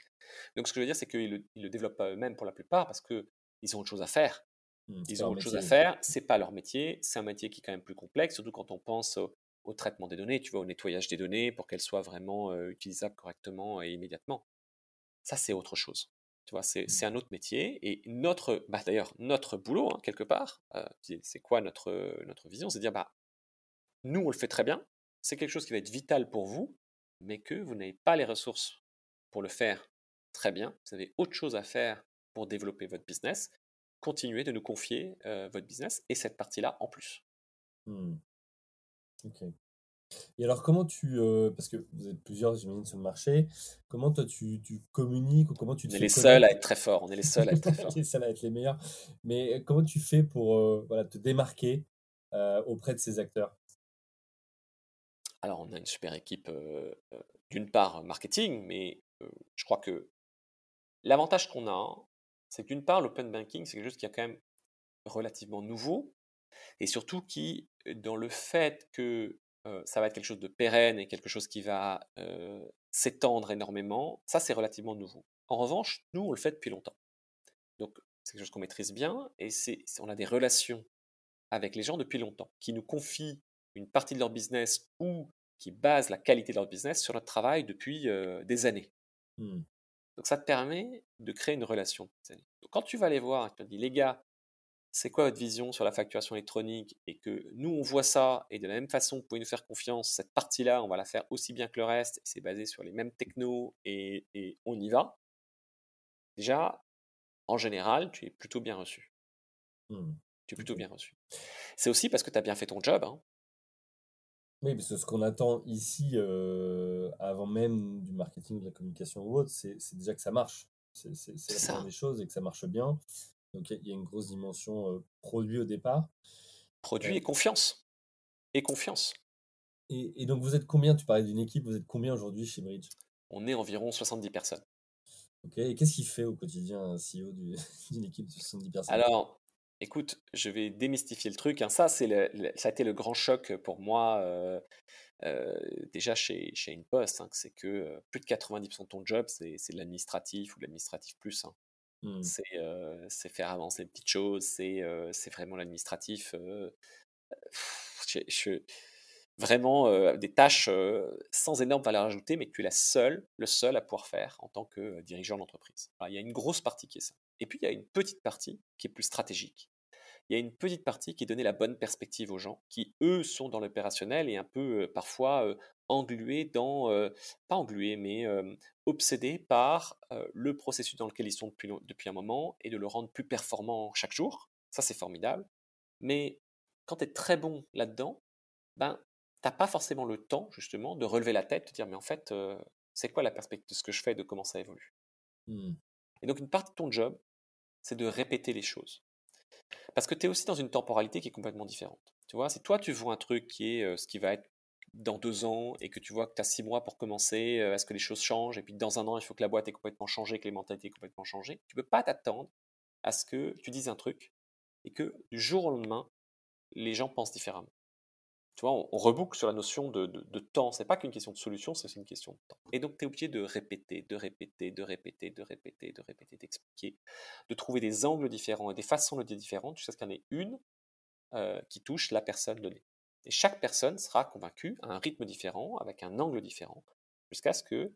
Donc ce que je veux dire c'est qu'ils le, ils le développent pas eux-mêmes pour la plupart parce que ils ont autre chose à faire. C'est Ils ont autre chose à faire, c'est pas leur métier, c'est un métier qui est quand même plus complexe, surtout quand on pense au, au traitement des données, tu vois, au nettoyage des données pour qu'elles soient vraiment euh, utilisables correctement et immédiatement. Ça c'est autre chose. Tu vois, c'est c'est un autre métier et notre, bah, d'ailleurs notre boulot hein, quelque part, euh, c'est quoi notre notre vision, c'est de dire bah nous, on le fait très bien. C'est quelque chose qui va être vital pour vous, mais que vous n'avez pas les ressources pour le faire très bien. Vous avez autre chose à faire pour développer votre business. Continuez de nous confier euh, votre business et cette partie-là en plus. Hmm. Et alors, comment tu. euh, parce que vous êtes plusieurs, j'imagine, sur le marché. Comment toi, tu, tu communiques ou comment tu te On est les seuls à être très forts. On est les seuls à être très forts. Les seuls à être les meilleurs. Mais comment tu fais pour euh, voilà, te démarquer euh, auprès de ces acteurs? Alors, on a une super équipe, euh, euh, d'une part marketing, mais euh, je crois que l'avantage qu'on a, c'est que d'une part, l'open banking, c'est quelque chose qui est quand même relativement nouveau, et surtout qui, dans le fait que euh, ça va être quelque chose de pérenne et quelque chose qui va euh, s'étendre énormément, ça c'est relativement nouveau. En revanche, nous, on le fait depuis longtemps. Donc, c'est quelque chose qu'on maîtrise bien, et c'est, on a des relations avec les gens depuis longtemps, qui nous confient une partie de leur business ou qui basent la qualité de leur business sur notre travail depuis euh, des années. Hmm. Donc ça te permet de créer une relation. Donc quand tu vas les voir et que tu te dis, les gars, c'est quoi votre vision sur la facturation électronique et que nous, on voit ça et de la même façon, vous pouvez nous faire confiance, cette partie-là, on va la faire aussi bien que le reste, c'est basé sur les mêmes technos et, et on y va. Déjà, en général, tu es plutôt bien reçu. Hmm. Tu es plutôt bien reçu. C'est aussi parce que tu as bien fait ton job. hein. Oui, parce que ce qu'on attend ici, euh, avant même du marketing, de la communication ou autre, c'est déjà que ça marche. C'est la première des choses et que ça marche bien. Donc il y, a- il y a une grosse dimension euh, produit au départ. Produit Ouais. et confiance. Et confiance. Et, et donc vous êtes combien? Tu parlais d'une équipe, vous êtes combien aujourd'hui chez Bridge? On est environ 70 personnes. Ok, et qu'est-ce qu'il fait au quotidien un CEO du- d'une équipe de 70 personnes? Alors, écoute, je vais démystifier le truc. hein. Ça, c'est ça a été le grand choc pour moi, euh, euh, déjà chez, chez InPost, hein, c'est que euh, plus de 90% de ton job, c'est c'est de l'administratif ou de l'administratif plus. hein. Hmm. C'est faire avancer les petites choses, c'est vraiment l'administratif. je- vraiment des tâches sans énorme valeur ajoutée, mais que tu es la seule, le seul à pouvoir faire en tant que dirigeant d'entreprise. Il y a une grosse partie qui est ça. Et puis il y a une petite partie qui est plus stratégique. Il y a une petite partie qui donner la bonne perspective aux gens, qui eux sont dans l'opérationnel et un peu euh, parfois euh, englués dans, euh, pas englués, mais obsédés par le processus dans lequel ils sont depuis, un moment et de le rendre plus performant chaque jour. Ça, c'est formidable. Mais quand tu es très bon là-dedans, ben, tu n'as pas forcément le temps, justement, de relever la tête, de dire, mais en fait, euh, c'est quoi la perspective de ce que je fais, de comment ça évolue? Hmm. Et donc, une partie de ton job, c'est de répéter les choses. Parce que tu es aussi dans une temporalité qui est complètement différente. Tu vois, si toi, tu vois un truc qui est euh, ce qui va être dans deux ans et que tu vois que tu as six mois pour commencer, euh, est-ce que les choses changent Et puis dans un an, il faut que la boîte ait complètement changé, que les mentalités aient complètement changé. Tu peux pas t'attendre à ce que tu dises un truc et que du jour au lendemain, les gens pensent différemment. On, on reboucle sur la notion de, de, de temps. C'est pas qu'une question de solution, c'est une question de temps. Et donc, tu es obligé de répéter, de répéter, de répéter, de répéter, de répéter, d'expliquer, de trouver des angles différents et des façons de dire différentes jusqu'à ce qu'il y en ait une euh, qui touche la personne donnée. Et chaque personne sera convaincue à un rythme différent, avec un angle différent, jusqu'à ce que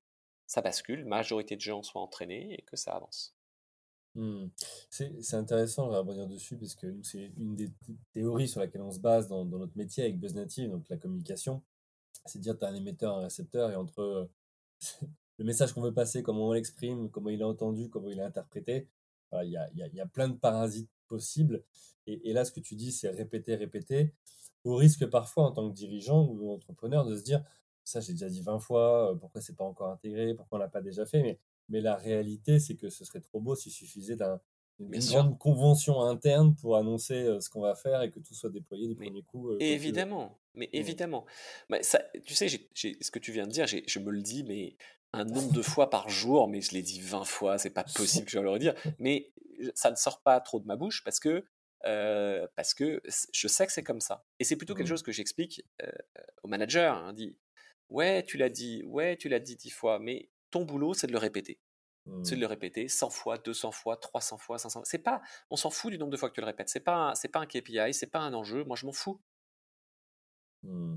ça bascule, majorité de gens soient entraînés et que ça avance. Mmh. C'est intéressant, de rebondir dessus, parce que c'est une des théories sur laquelle on se base dans, dans notre métier avec BuzzNative, donc la communication. C'est dire, tu as un émetteur, un récepteur, et entre euh, le message qu'on veut passer, comment on l'exprime, comment il est entendu, comment il est interprété, il y, a, y, y, a, plein de parasites possibles. Et, là, ce que tu dis, c'est répéter, répéter, au risque parfois, en tant que dirigeant ou entrepreneur, de se dire, ça j'ai déjà dit 20 fois, euh, pourquoi c'est pas encore intégré, pourquoi on l'a pas déjà fait, mais la réalité, c'est que ce serait trop beau s'il suffisait d'une grande convention interne pour annoncer ce qu'on va faire et que tout soit déployé du premier coup. évidemment, mais mmh. évidemment. Mais ça, tu sais, ce que tu viens de dire, je me le dis, mais un nombre de fois par jour, mais je l'ai dit 20 fois, c'est pas possible que je le redire. Mais ça ne sort pas trop de ma bouche parce que, parce que je sais que c'est comme ça. Et c'est plutôt quelque mmh. chose que j'explique au manager. Hein, dit Ouais, tu l'as dit, ouais, tu l'as dit dix fois, mais ton boulot, c'est de le répéter. C'est de mmh. le répéter 100 fois, 200 fois, 300 fois, 500 fois. C'est pas, on s'en fout du nombre de fois que tu le répètes. C'est pas, c'est pas un KPI, c'est pas un enjeu. Moi, je m'en fous. Mmh.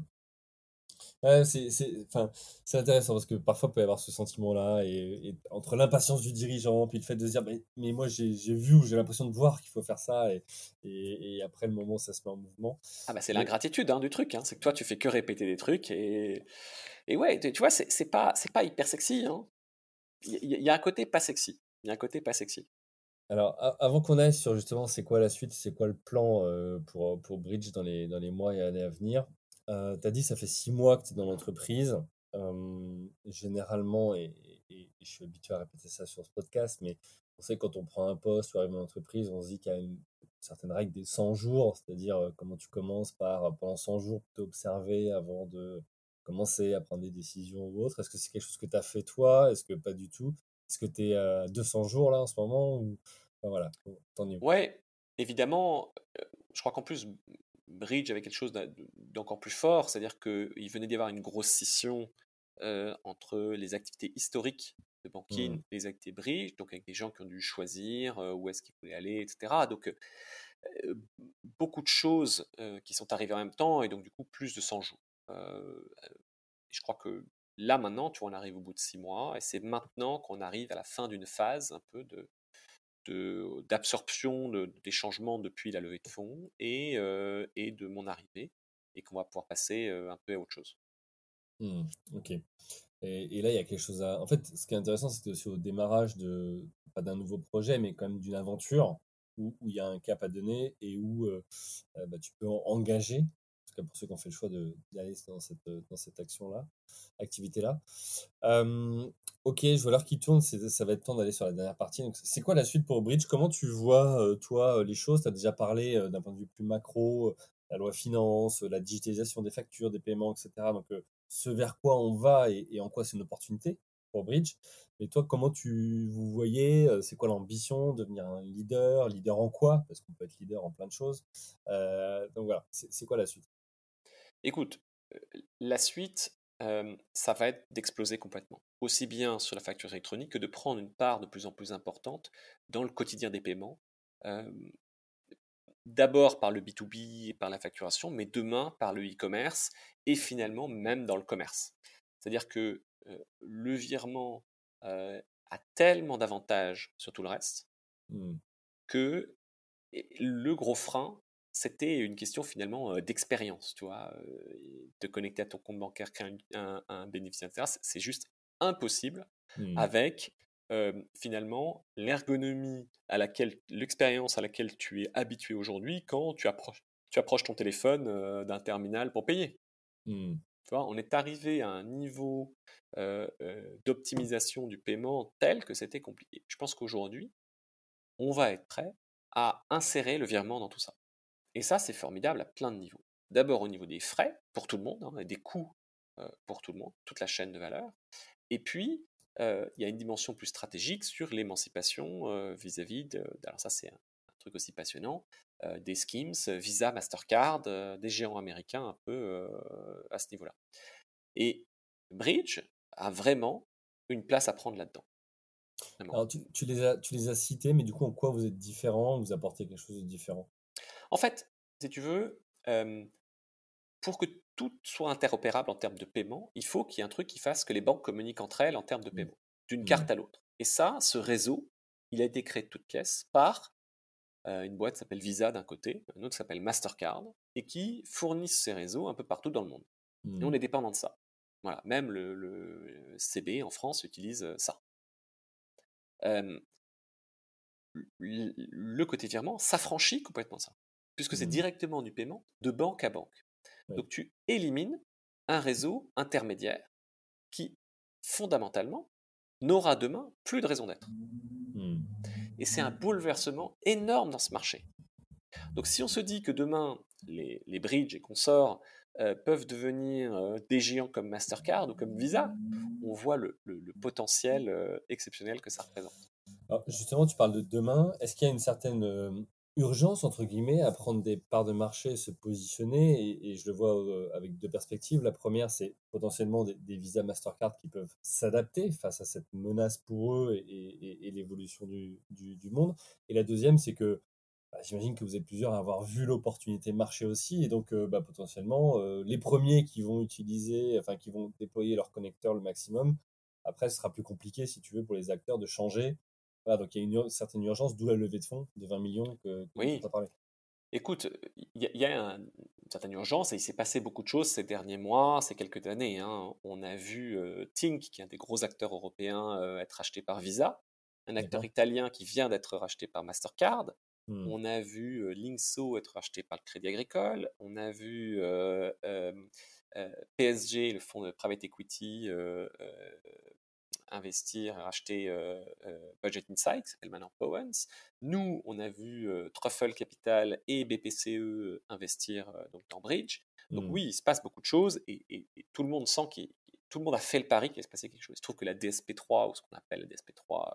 C'est intéressant parce que parfois il peut y avoir ce sentiment-là et, entre l'impatience du dirigeant puis le fait de se dire mais, moi j'ai vu ou j'ai l'impression de voir qu'il faut faire ça et, et, après le moment ça se met en mouvement. Ah bah c'est l'ingratitude hein, du truc, hein. c'est que toi tu fais que répéter des trucs et, et ouais, tu vois, c'est pas, pas hyper sexy. Hein. Il y, a un côté pas sexy. Il y a un côté pas sexy. Alors, avant qu'on aille sur justement c'est quoi la suite, c'est quoi le plan euh, pour, pour Bridge dans les, dans les mois et années à venir, euh, tu as dit ça fait six mois que tu es dans l'entreprise. généralement, et, je suis habitué à répéter ça sur ce podcast, mais on sait que quand on prend un poste ou arrive dans l'entreprise, on se dit qu'il y a une, certaine règle des 100 jours, c'est-à-dire euh, comment tu commences par pendant 100 jours t'observer avant de commencer à prendre des décisions ou autre Est-ce que c'est quelque chose que tu as fait toi? Est-ce que pas du tout? Est-ce que tu es à 200 jours là en ce moment ou... voilà, t'en es Ouais, évidemment. Je crois qu'en plus, Bridge avait quelque chose d'encore plus fort, c'est-à-dire qu'il venait d'y avoir une grosse scission entre les activités historiques de banking mmh. et les activités Bridge, donc avec des gens qui ont dû choisir où est-ce qu'ils voulaient aller, etc. Donc, beaucoup de choses qui sont arrivées en même temps et donc du coup plus de 100 jours. Euh, je crois que là maintenant, tu vois, on arrive au bout de six mois, et c'est maintenant qu'on arrive à la fin d'une phase un peu de d'absorption des changements depuis la levée de fonds et, et de mon arrivée, et qu'on va pouvoir passer un peu à autre chose. Mmh, ok. Et, là, il y a quelque chose à. En fait, ce qui est intéressant, c'est aussi au démarrage de pas d'un nouveau projet, mais quand même d'une aventure où, où, il y a un cap à donner et où bah, tu peux engager pour ceux qui ont fait le choix d'aller dans cette, dans cette action-là, activité-là. ok, je vois l'heure qui tourne, ça va être temps d'aller sur la dernière partie. C'est quoi la suite pour Bridge? Comment tu vois, euh, toi, euh, les choses? Tu as déjà parlé euh, d'un point de vue plus macro, la loi finance, la digitalisation des factures, des paiements, etc. Donc, ce vers quoi on va et, en quoi c'est une opportunité pour Bridge. Mais toi, comment tu vous voyez C'est quoi l'ambition? Devenir un leader? Leader en quoi? Parce qu'on peut être leader en plein de choses. donc voilà, c'est quoi la suite? Écoute, la suite, ça va être d'exploser complètement. Aussi bien sur la facture électronique que de prendre une part de plus en plus importante dans le quotidien des paiements. D'abord par le B2B et par la facturation, mais demain par le e-commerce et finalement même dans le commerce. C'est-à-dire que le virement a tellement d'avantages sur tout le reste mmh. que le gros frein, c'était une question finalement d'expérience, tu vois. te connecter à ton compte bancaire, créer un, un, bénéficiaire, c'est juste impossible mmh. avec finalement l'ergonomie à laquelle, l'expérience à laquelle tu es habitué aujourd'hui quand tu approches, tu approches ton téléphone d'un terminal pour payer. Mmh. Tu vois, on est arrivé à un niveau d'optimisation du paiement tel que c'était compliqué. Je pense qu'aujourd'hui, on va être prêt à insérer le virement dans tout ça. Et ça, c'est formidable à plein de niveaux. D'abord au niveau des frais pour tout le monde, hein, des coûts pour tout le monde, toute la chaîne de valeur. Et puis, il y a une dimension plus stratégique sur l'émancipation vis-à-vis de... Alors ça, c'est un, truc aussi passionnant, des schemes, Visa, Mastercard, des géants américains un peu à ce niveau-là. Et Bridge a vraiment une place à prendre là-dedans. Alors tu, les as, tu les as cités, mais du coup, en quoi vous êtes différent Vous apportez quelque chose de différent? En fait, si tu veux, pour que tout soit interopérable en termes de paiement, il faut qu'il y ait un truc qui fasse que les banques communiquent entre elles en termes de mmh. paiement, d'une mmh. carte à l'autre. Et ça, ce réseau, il a été créé de toutes pièces par une boîte qui s'appelle Visa d'un côté, une autre qui s'appelle Mastercard, et qui fournissent ces réseaux un peu partout dans le monde. Et on mmh. est dépendant de ça. Voilà, même le, CB en France utilise ça. le côté virement s'affranchit complètement ça, puisque c'est mmh. directement du paiement de banque à banque. Donc tu élimines un réseau intermédiaire qui, fondamentalement, n'aura demain plus de raison d'être. Mmh. Et c'est un bouleversement énorme dans ce marché. Donc si on se dit que demain, les, les bridges et consorts euh, peuvent devenir euh, des géants comme Mastercard ou comme Visa, on voit le, potentiel euh, exceptionnel que ça représente. justement, tu parles de demain. Est-ce qu'il y a une certaine urgence, entre guillemets, à prendre des parts de marché, se positionner et, je le vois avec deux perspectives. La première, c'est potentiellement des, Visa Mastercard qui peuvent s'adapter face à cette menace pour eux et, l'évolution du, du, monde. Et la deuxième, c'est que bah, j'imagine que vous êtes plusieurs à avoir vu l'opportunité marcher aussi, et donc euh, bah, potentiellement euh, les premiers qui vont utiliser, enfin qui vont déployer leur connecteur le maximum. Après, ce sera plus compliqué si tu veux pour les acteurs de changer. Voilà, donc il y a une certaine urgence, d'où la levée de fonds de 20 millions que, oui. tu as parlé. Écoute, il y, a une certaine urgence et il s'est passé beaucoup de choses ces derniers mois, ces quelques années. Hein. On a vu euh, Tink, qui est un des gros acteurs européens, être racheté par Visa, un acteur italien qui vient d'être racheté par Mastercard. Mmh. On a vu Linkso être racheté par le Crédit Agricole. On a vu PSG, le fonds de private equity, investir, racheter Budget Insight, qui s'appelle maintenant Powens. Nous, on a vu Truffle Capital et BPCE investir donc dans Bridge. Donc mmh. oui, il se passe beaucoup de choses et, tout le monde sent qu'il tout le monde a fait le pari qu'il va se passer quelque chose. Il se trouve que la DSP3, ou ce qu'on appelle la DSP3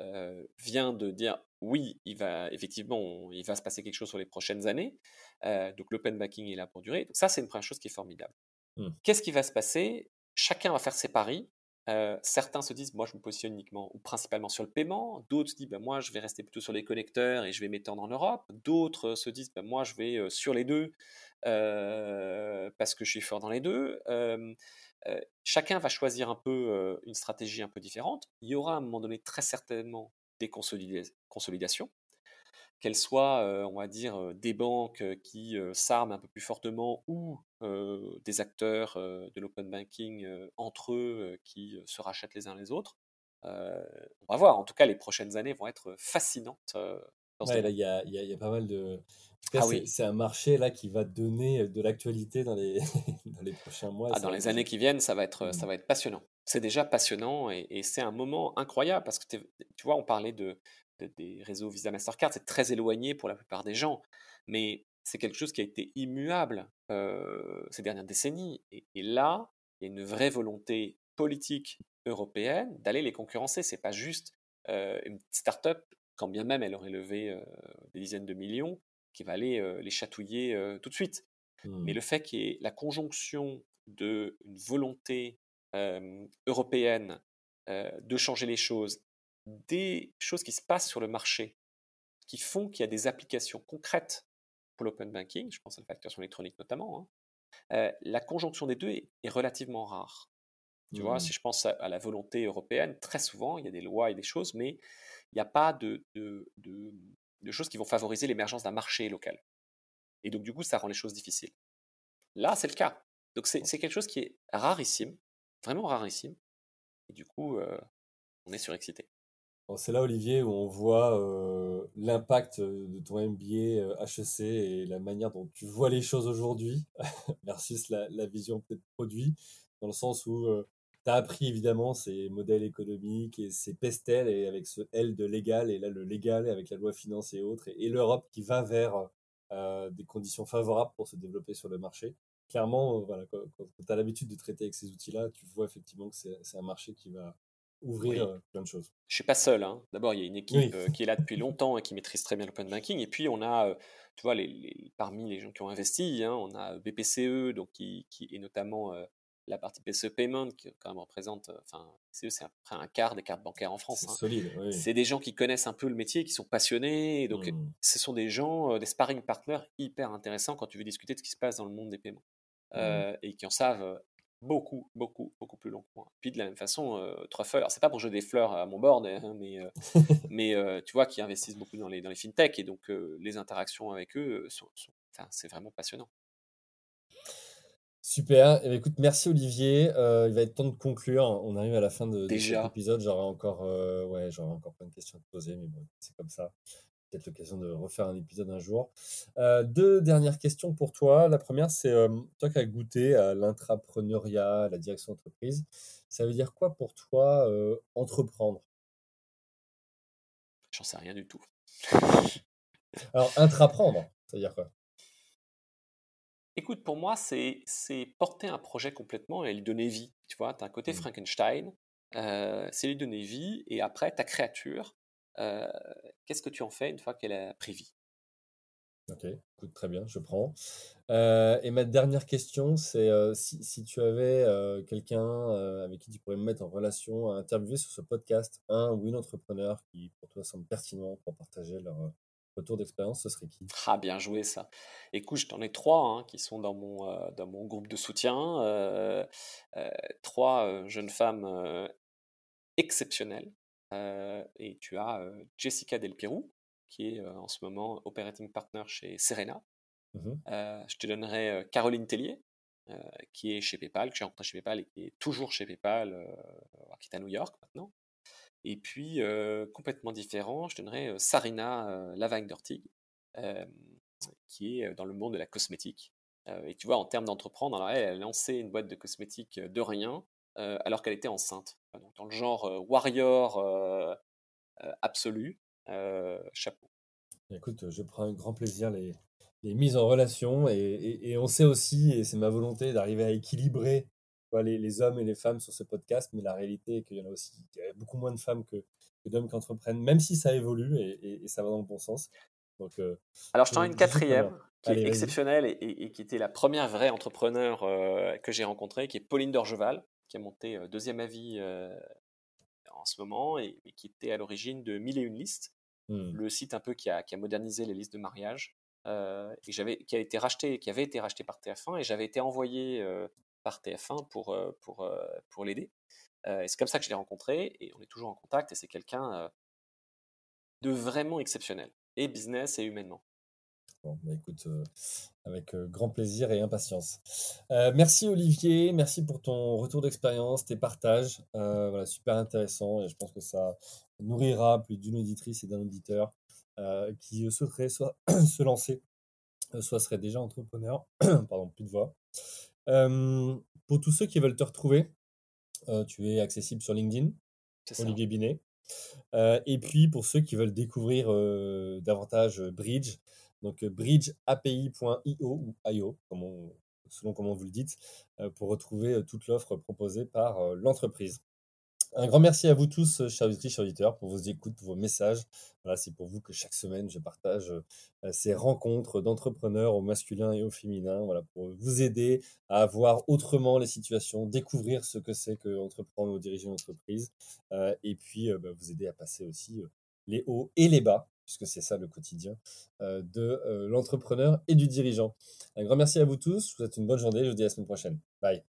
euh, vient de dire oui, il va effectivement, il va se passer quelque chose sur les prochaines années. Euh, donc l'open banking est là pour durer. Donc ça, c'est une première chose qui est formidable. Mmh. Qu'est-ce qui va se passer? Chacun va faire ses paris. Euh, certains se disent, moi, je me positionne uniquement ou principalement sur le paiement. D'autres se disent, ben, moi, je vais rester plutôt sur les connecteurs et je vais m'étendre en Europe. D'autres se disent, ben, moi, je vais sur les deux parce que je suis fort dans les deux chacun va choisir un peu une stratégie un peu différente. Il y aura à un moment donné très certainement des consolidations, qu'elles soient, on va dire, des banques qui s'arment un peu plus fortement ou des acteurs de l'open banking entre eux qui se rachètent les uns les autres. on va voir. En tout cas, les prochaines années vont être fascinantes. Dans il y a, y a, pas mal de, ah c'est un marché là qui va donner de l'actualité dans les, dans les prochains mois. Ah, dans les années qui viennent, ça va être, ça mmh. va être passionnant. C'est déjà passionnant et, c'est un moment incroyable parce que tu vois, on parlait de, des réseaux Visa Mastercard, c'est très éloigné pour la plupart des gens, mais c'est quelque chose qui a été immuable ces dernières décennies. Et, là, il y a une vraie volonté politique européenne d'aller les concurrencer. C'est pas juste une start-up, quand bien même elle aurait levé des dizaines de millions, qui va aller les chatouiller tout de suite. Mais mmh. le fait qu'il y ait la conjonction d'une volonté européenne de changer les choses, des choses qui se passent sur le marché, qui font qu'il y a des applications concrètes pour l'open banking, je pense à la facturation électronique notamment, hein, la conjonction des deux est, relativement rare. Tu vois, si mmh. je pense à, la volonté européenne, très souvent, il y a des lois et des choses, mais il n'y a pas de, de, de choses qui vont favoriser l'émergence d'un marché local. Et donc, du coup, ça rend les choses difficiles. Là, c'est le cas. Donc, c'est quelque chose qui est rarissime, vraiment rarissime. Et du coup, euh, on est surexcité. C'est là, Olivier, où on voit euh, l'impact de ton MBA HEC et la manière dont tu vois les choses aujourd'hui versus la, la vision peut-être produit, dans le sens où euh, tu as appris évidemment ces modèles économiques et ces pestels et avec ce L de légal et là le légal avec la loi finance et autres et, l'Europe qui va vers euh, des conditions favorables pour se développer sur le marché. Clairement, euh, voilà, quand, tu as l'habitude de traiter avec ces outils-là, tu vois effectivement que c'est un marché qui va ouvrir euh, plein de choses. Je suis pas seul. Hein. D'abord, il y a une équipe qui est là depuis longtemps et qui maîtrise très bien l'open banking. Et puis, on a, tu vois, les, parmi les gens qui ont investi, hein, on a BPCE, donc qui, qui est notamment la partie PCE Payment, qui quand même représente, euh, enfin, c'est à peu près un quart des cartes bancaires en France. C'est hein. solide, oui. C'est des gens qui connaissent un peu le métier, qui sont passionnés. donc, mmh. ce sont des gens, euh, des sparring partners hyper intéressants quand tu veux discuter de ce qui se passe dans le monde des paiements. Mmh. Euh, et qui en savent beaucoup, beaucoup, beaucoup plus long que moi. Puis de la même façon, euh, Truffle, alors c'est pas pour jouer des fleurs à mon board, hein, mais, euh, mais euh, tu vois, qui investissent beaucoup dans les, dans les fintech et donc les interactions avec eux, sont, c'est vraiment passionnant. Super. Eh ben, écoute, merci Olivier. il va être temps de conclure. On arrive à la fin de, cet épisode. J'aurais encore, ouais, j'aurais encore plein de questions à te poser, mais bon, c'est comme ça peut-être l'occasion de refaire un épisode un jour. Euh, deux dernières questions pour toi. La première, c'est euh, toi qui as goûté à l'intrapreneuriat, à la direction d'entreprise, ça veut dire quoi pour toi euh, entreprendre? J'en sais rien du tout. Alors, intraprendre, ça veut dire quoi? Écoute, pour moi, c'est porter un projet complètement et lui donner vie. Tu vois, tu as un côté mmh. Frankenstein, c'est lui donner vie, et après, ta créature, euh, qu'est-ce que tu en fais une fois qu'elle a pris vie? Ok, écoute, très bien, je prends. Euh, et ma dernière question, c'est euh, si, tu avais quelqu'un avec qui tu pourrais me mettre en relation à interviewer sur ce podcast, un ou une entrepreneur qui pour toi semble pertinent pour partager leur retour d'expérience, ce serait qui? Ah, bien joué ça. Écoute, je t'en ai trois hein, qui sont dans mon, dans mon groupe de soutien. trois jeunes femmes exceptionnelles et tu as Jessica Del Pirou, qui est en ce moment operating partner chez Serena. Mmh je te donnerai Caroline Tellier, qui est chez PayPal, que j'ai rencontré chez PayPal et qui est toujours chez PayPal, qui est à New York maintenant. Et puis, complètement différent, je donnerai Sarina Lavagne-Dortig, qui est dans le monde de la cosmétique. et tu vois, en termes d'entreprendre, elle, a lancé une boîte de cosmétiques de rien, euh, alors qu'elle était enceinte. Dans le genre euh, warrior euh, absolu, chapeau. Écoute, je prends un grand plaisir les, les mises en relation et, on sait aussi, et c'est ma volonté, d'arriver à équilibrer les, les, hommes et les femmes sur ce podcast, mais la réalité est qu'il y en a aussi beaucoup moins de femmes que, d'hommes qui entreprennent, même si ça évolue et, ça va dans le bon sens. Donc, Alors je t'en ai une quatrième qui est exceptionnelle et, qui était la première vraie entrepreneur que j'ai rencontrée, qui est Pauline Dorgeval, qui a monté Deuxième Avis en ce moment et, qui était à l'origine de Mille et une listes, mmh. le site un peu qui a, qui a, modernisé les listes de mariage et j'avais, qui, a été racheté, qui avait été racheté par TF1 et j'avais été envoyé par TF1 pour, pour, pour l'aider. et c'est comme ça que je l'ai rencontré et on est toujours en contact et c'est quelqu'un de vraiment exceptionnel, et business et humainement. Bah, écoute, euh, avec euh, grand plaisir et impatience. Euh, merci Olivier, merci pour ton retour d'expérience, tes partages. voilà, super intéressant et je pense que ça nourrira plus d'une auditrice et d'un auditeur qui souhaiterait soit se lancer, soit serait déjà entrepreneur. Pardon, plus de voix. pour tous ceux qui veulent te retrouver, tu es accessible sur LinkedIn, Olivier Binet. et puis pour ceux qui veulent découvrir davantage Bridge, donc euh, bridgeapi.io ou IO, selon comment vous le dites, euh, pour retrouver euh, toute l'offre proposée par l'entreprise. Un grand merci à vous tous, chers auditeurs, pour vos écoutes, pour vos messages. Voilà, c'est pour vous que chaque semaine, je partage ces rencontres d'entrepreneurs au masculin et au féminin, voilà, pour vous aider à voir autrement les situations, découvrir ce que c'est qu'entreprendre ou diriger une entreprise, et puis bah, vous aider à passer aussi les hauts et les bas puisque c'est ça le quotidien euh, de euh, l'entrepreneur et du dirigeant. Un grand merci à vous tous. Vous souhaite une bonne journée. Je vous dis à la semaine prochaine. Bye.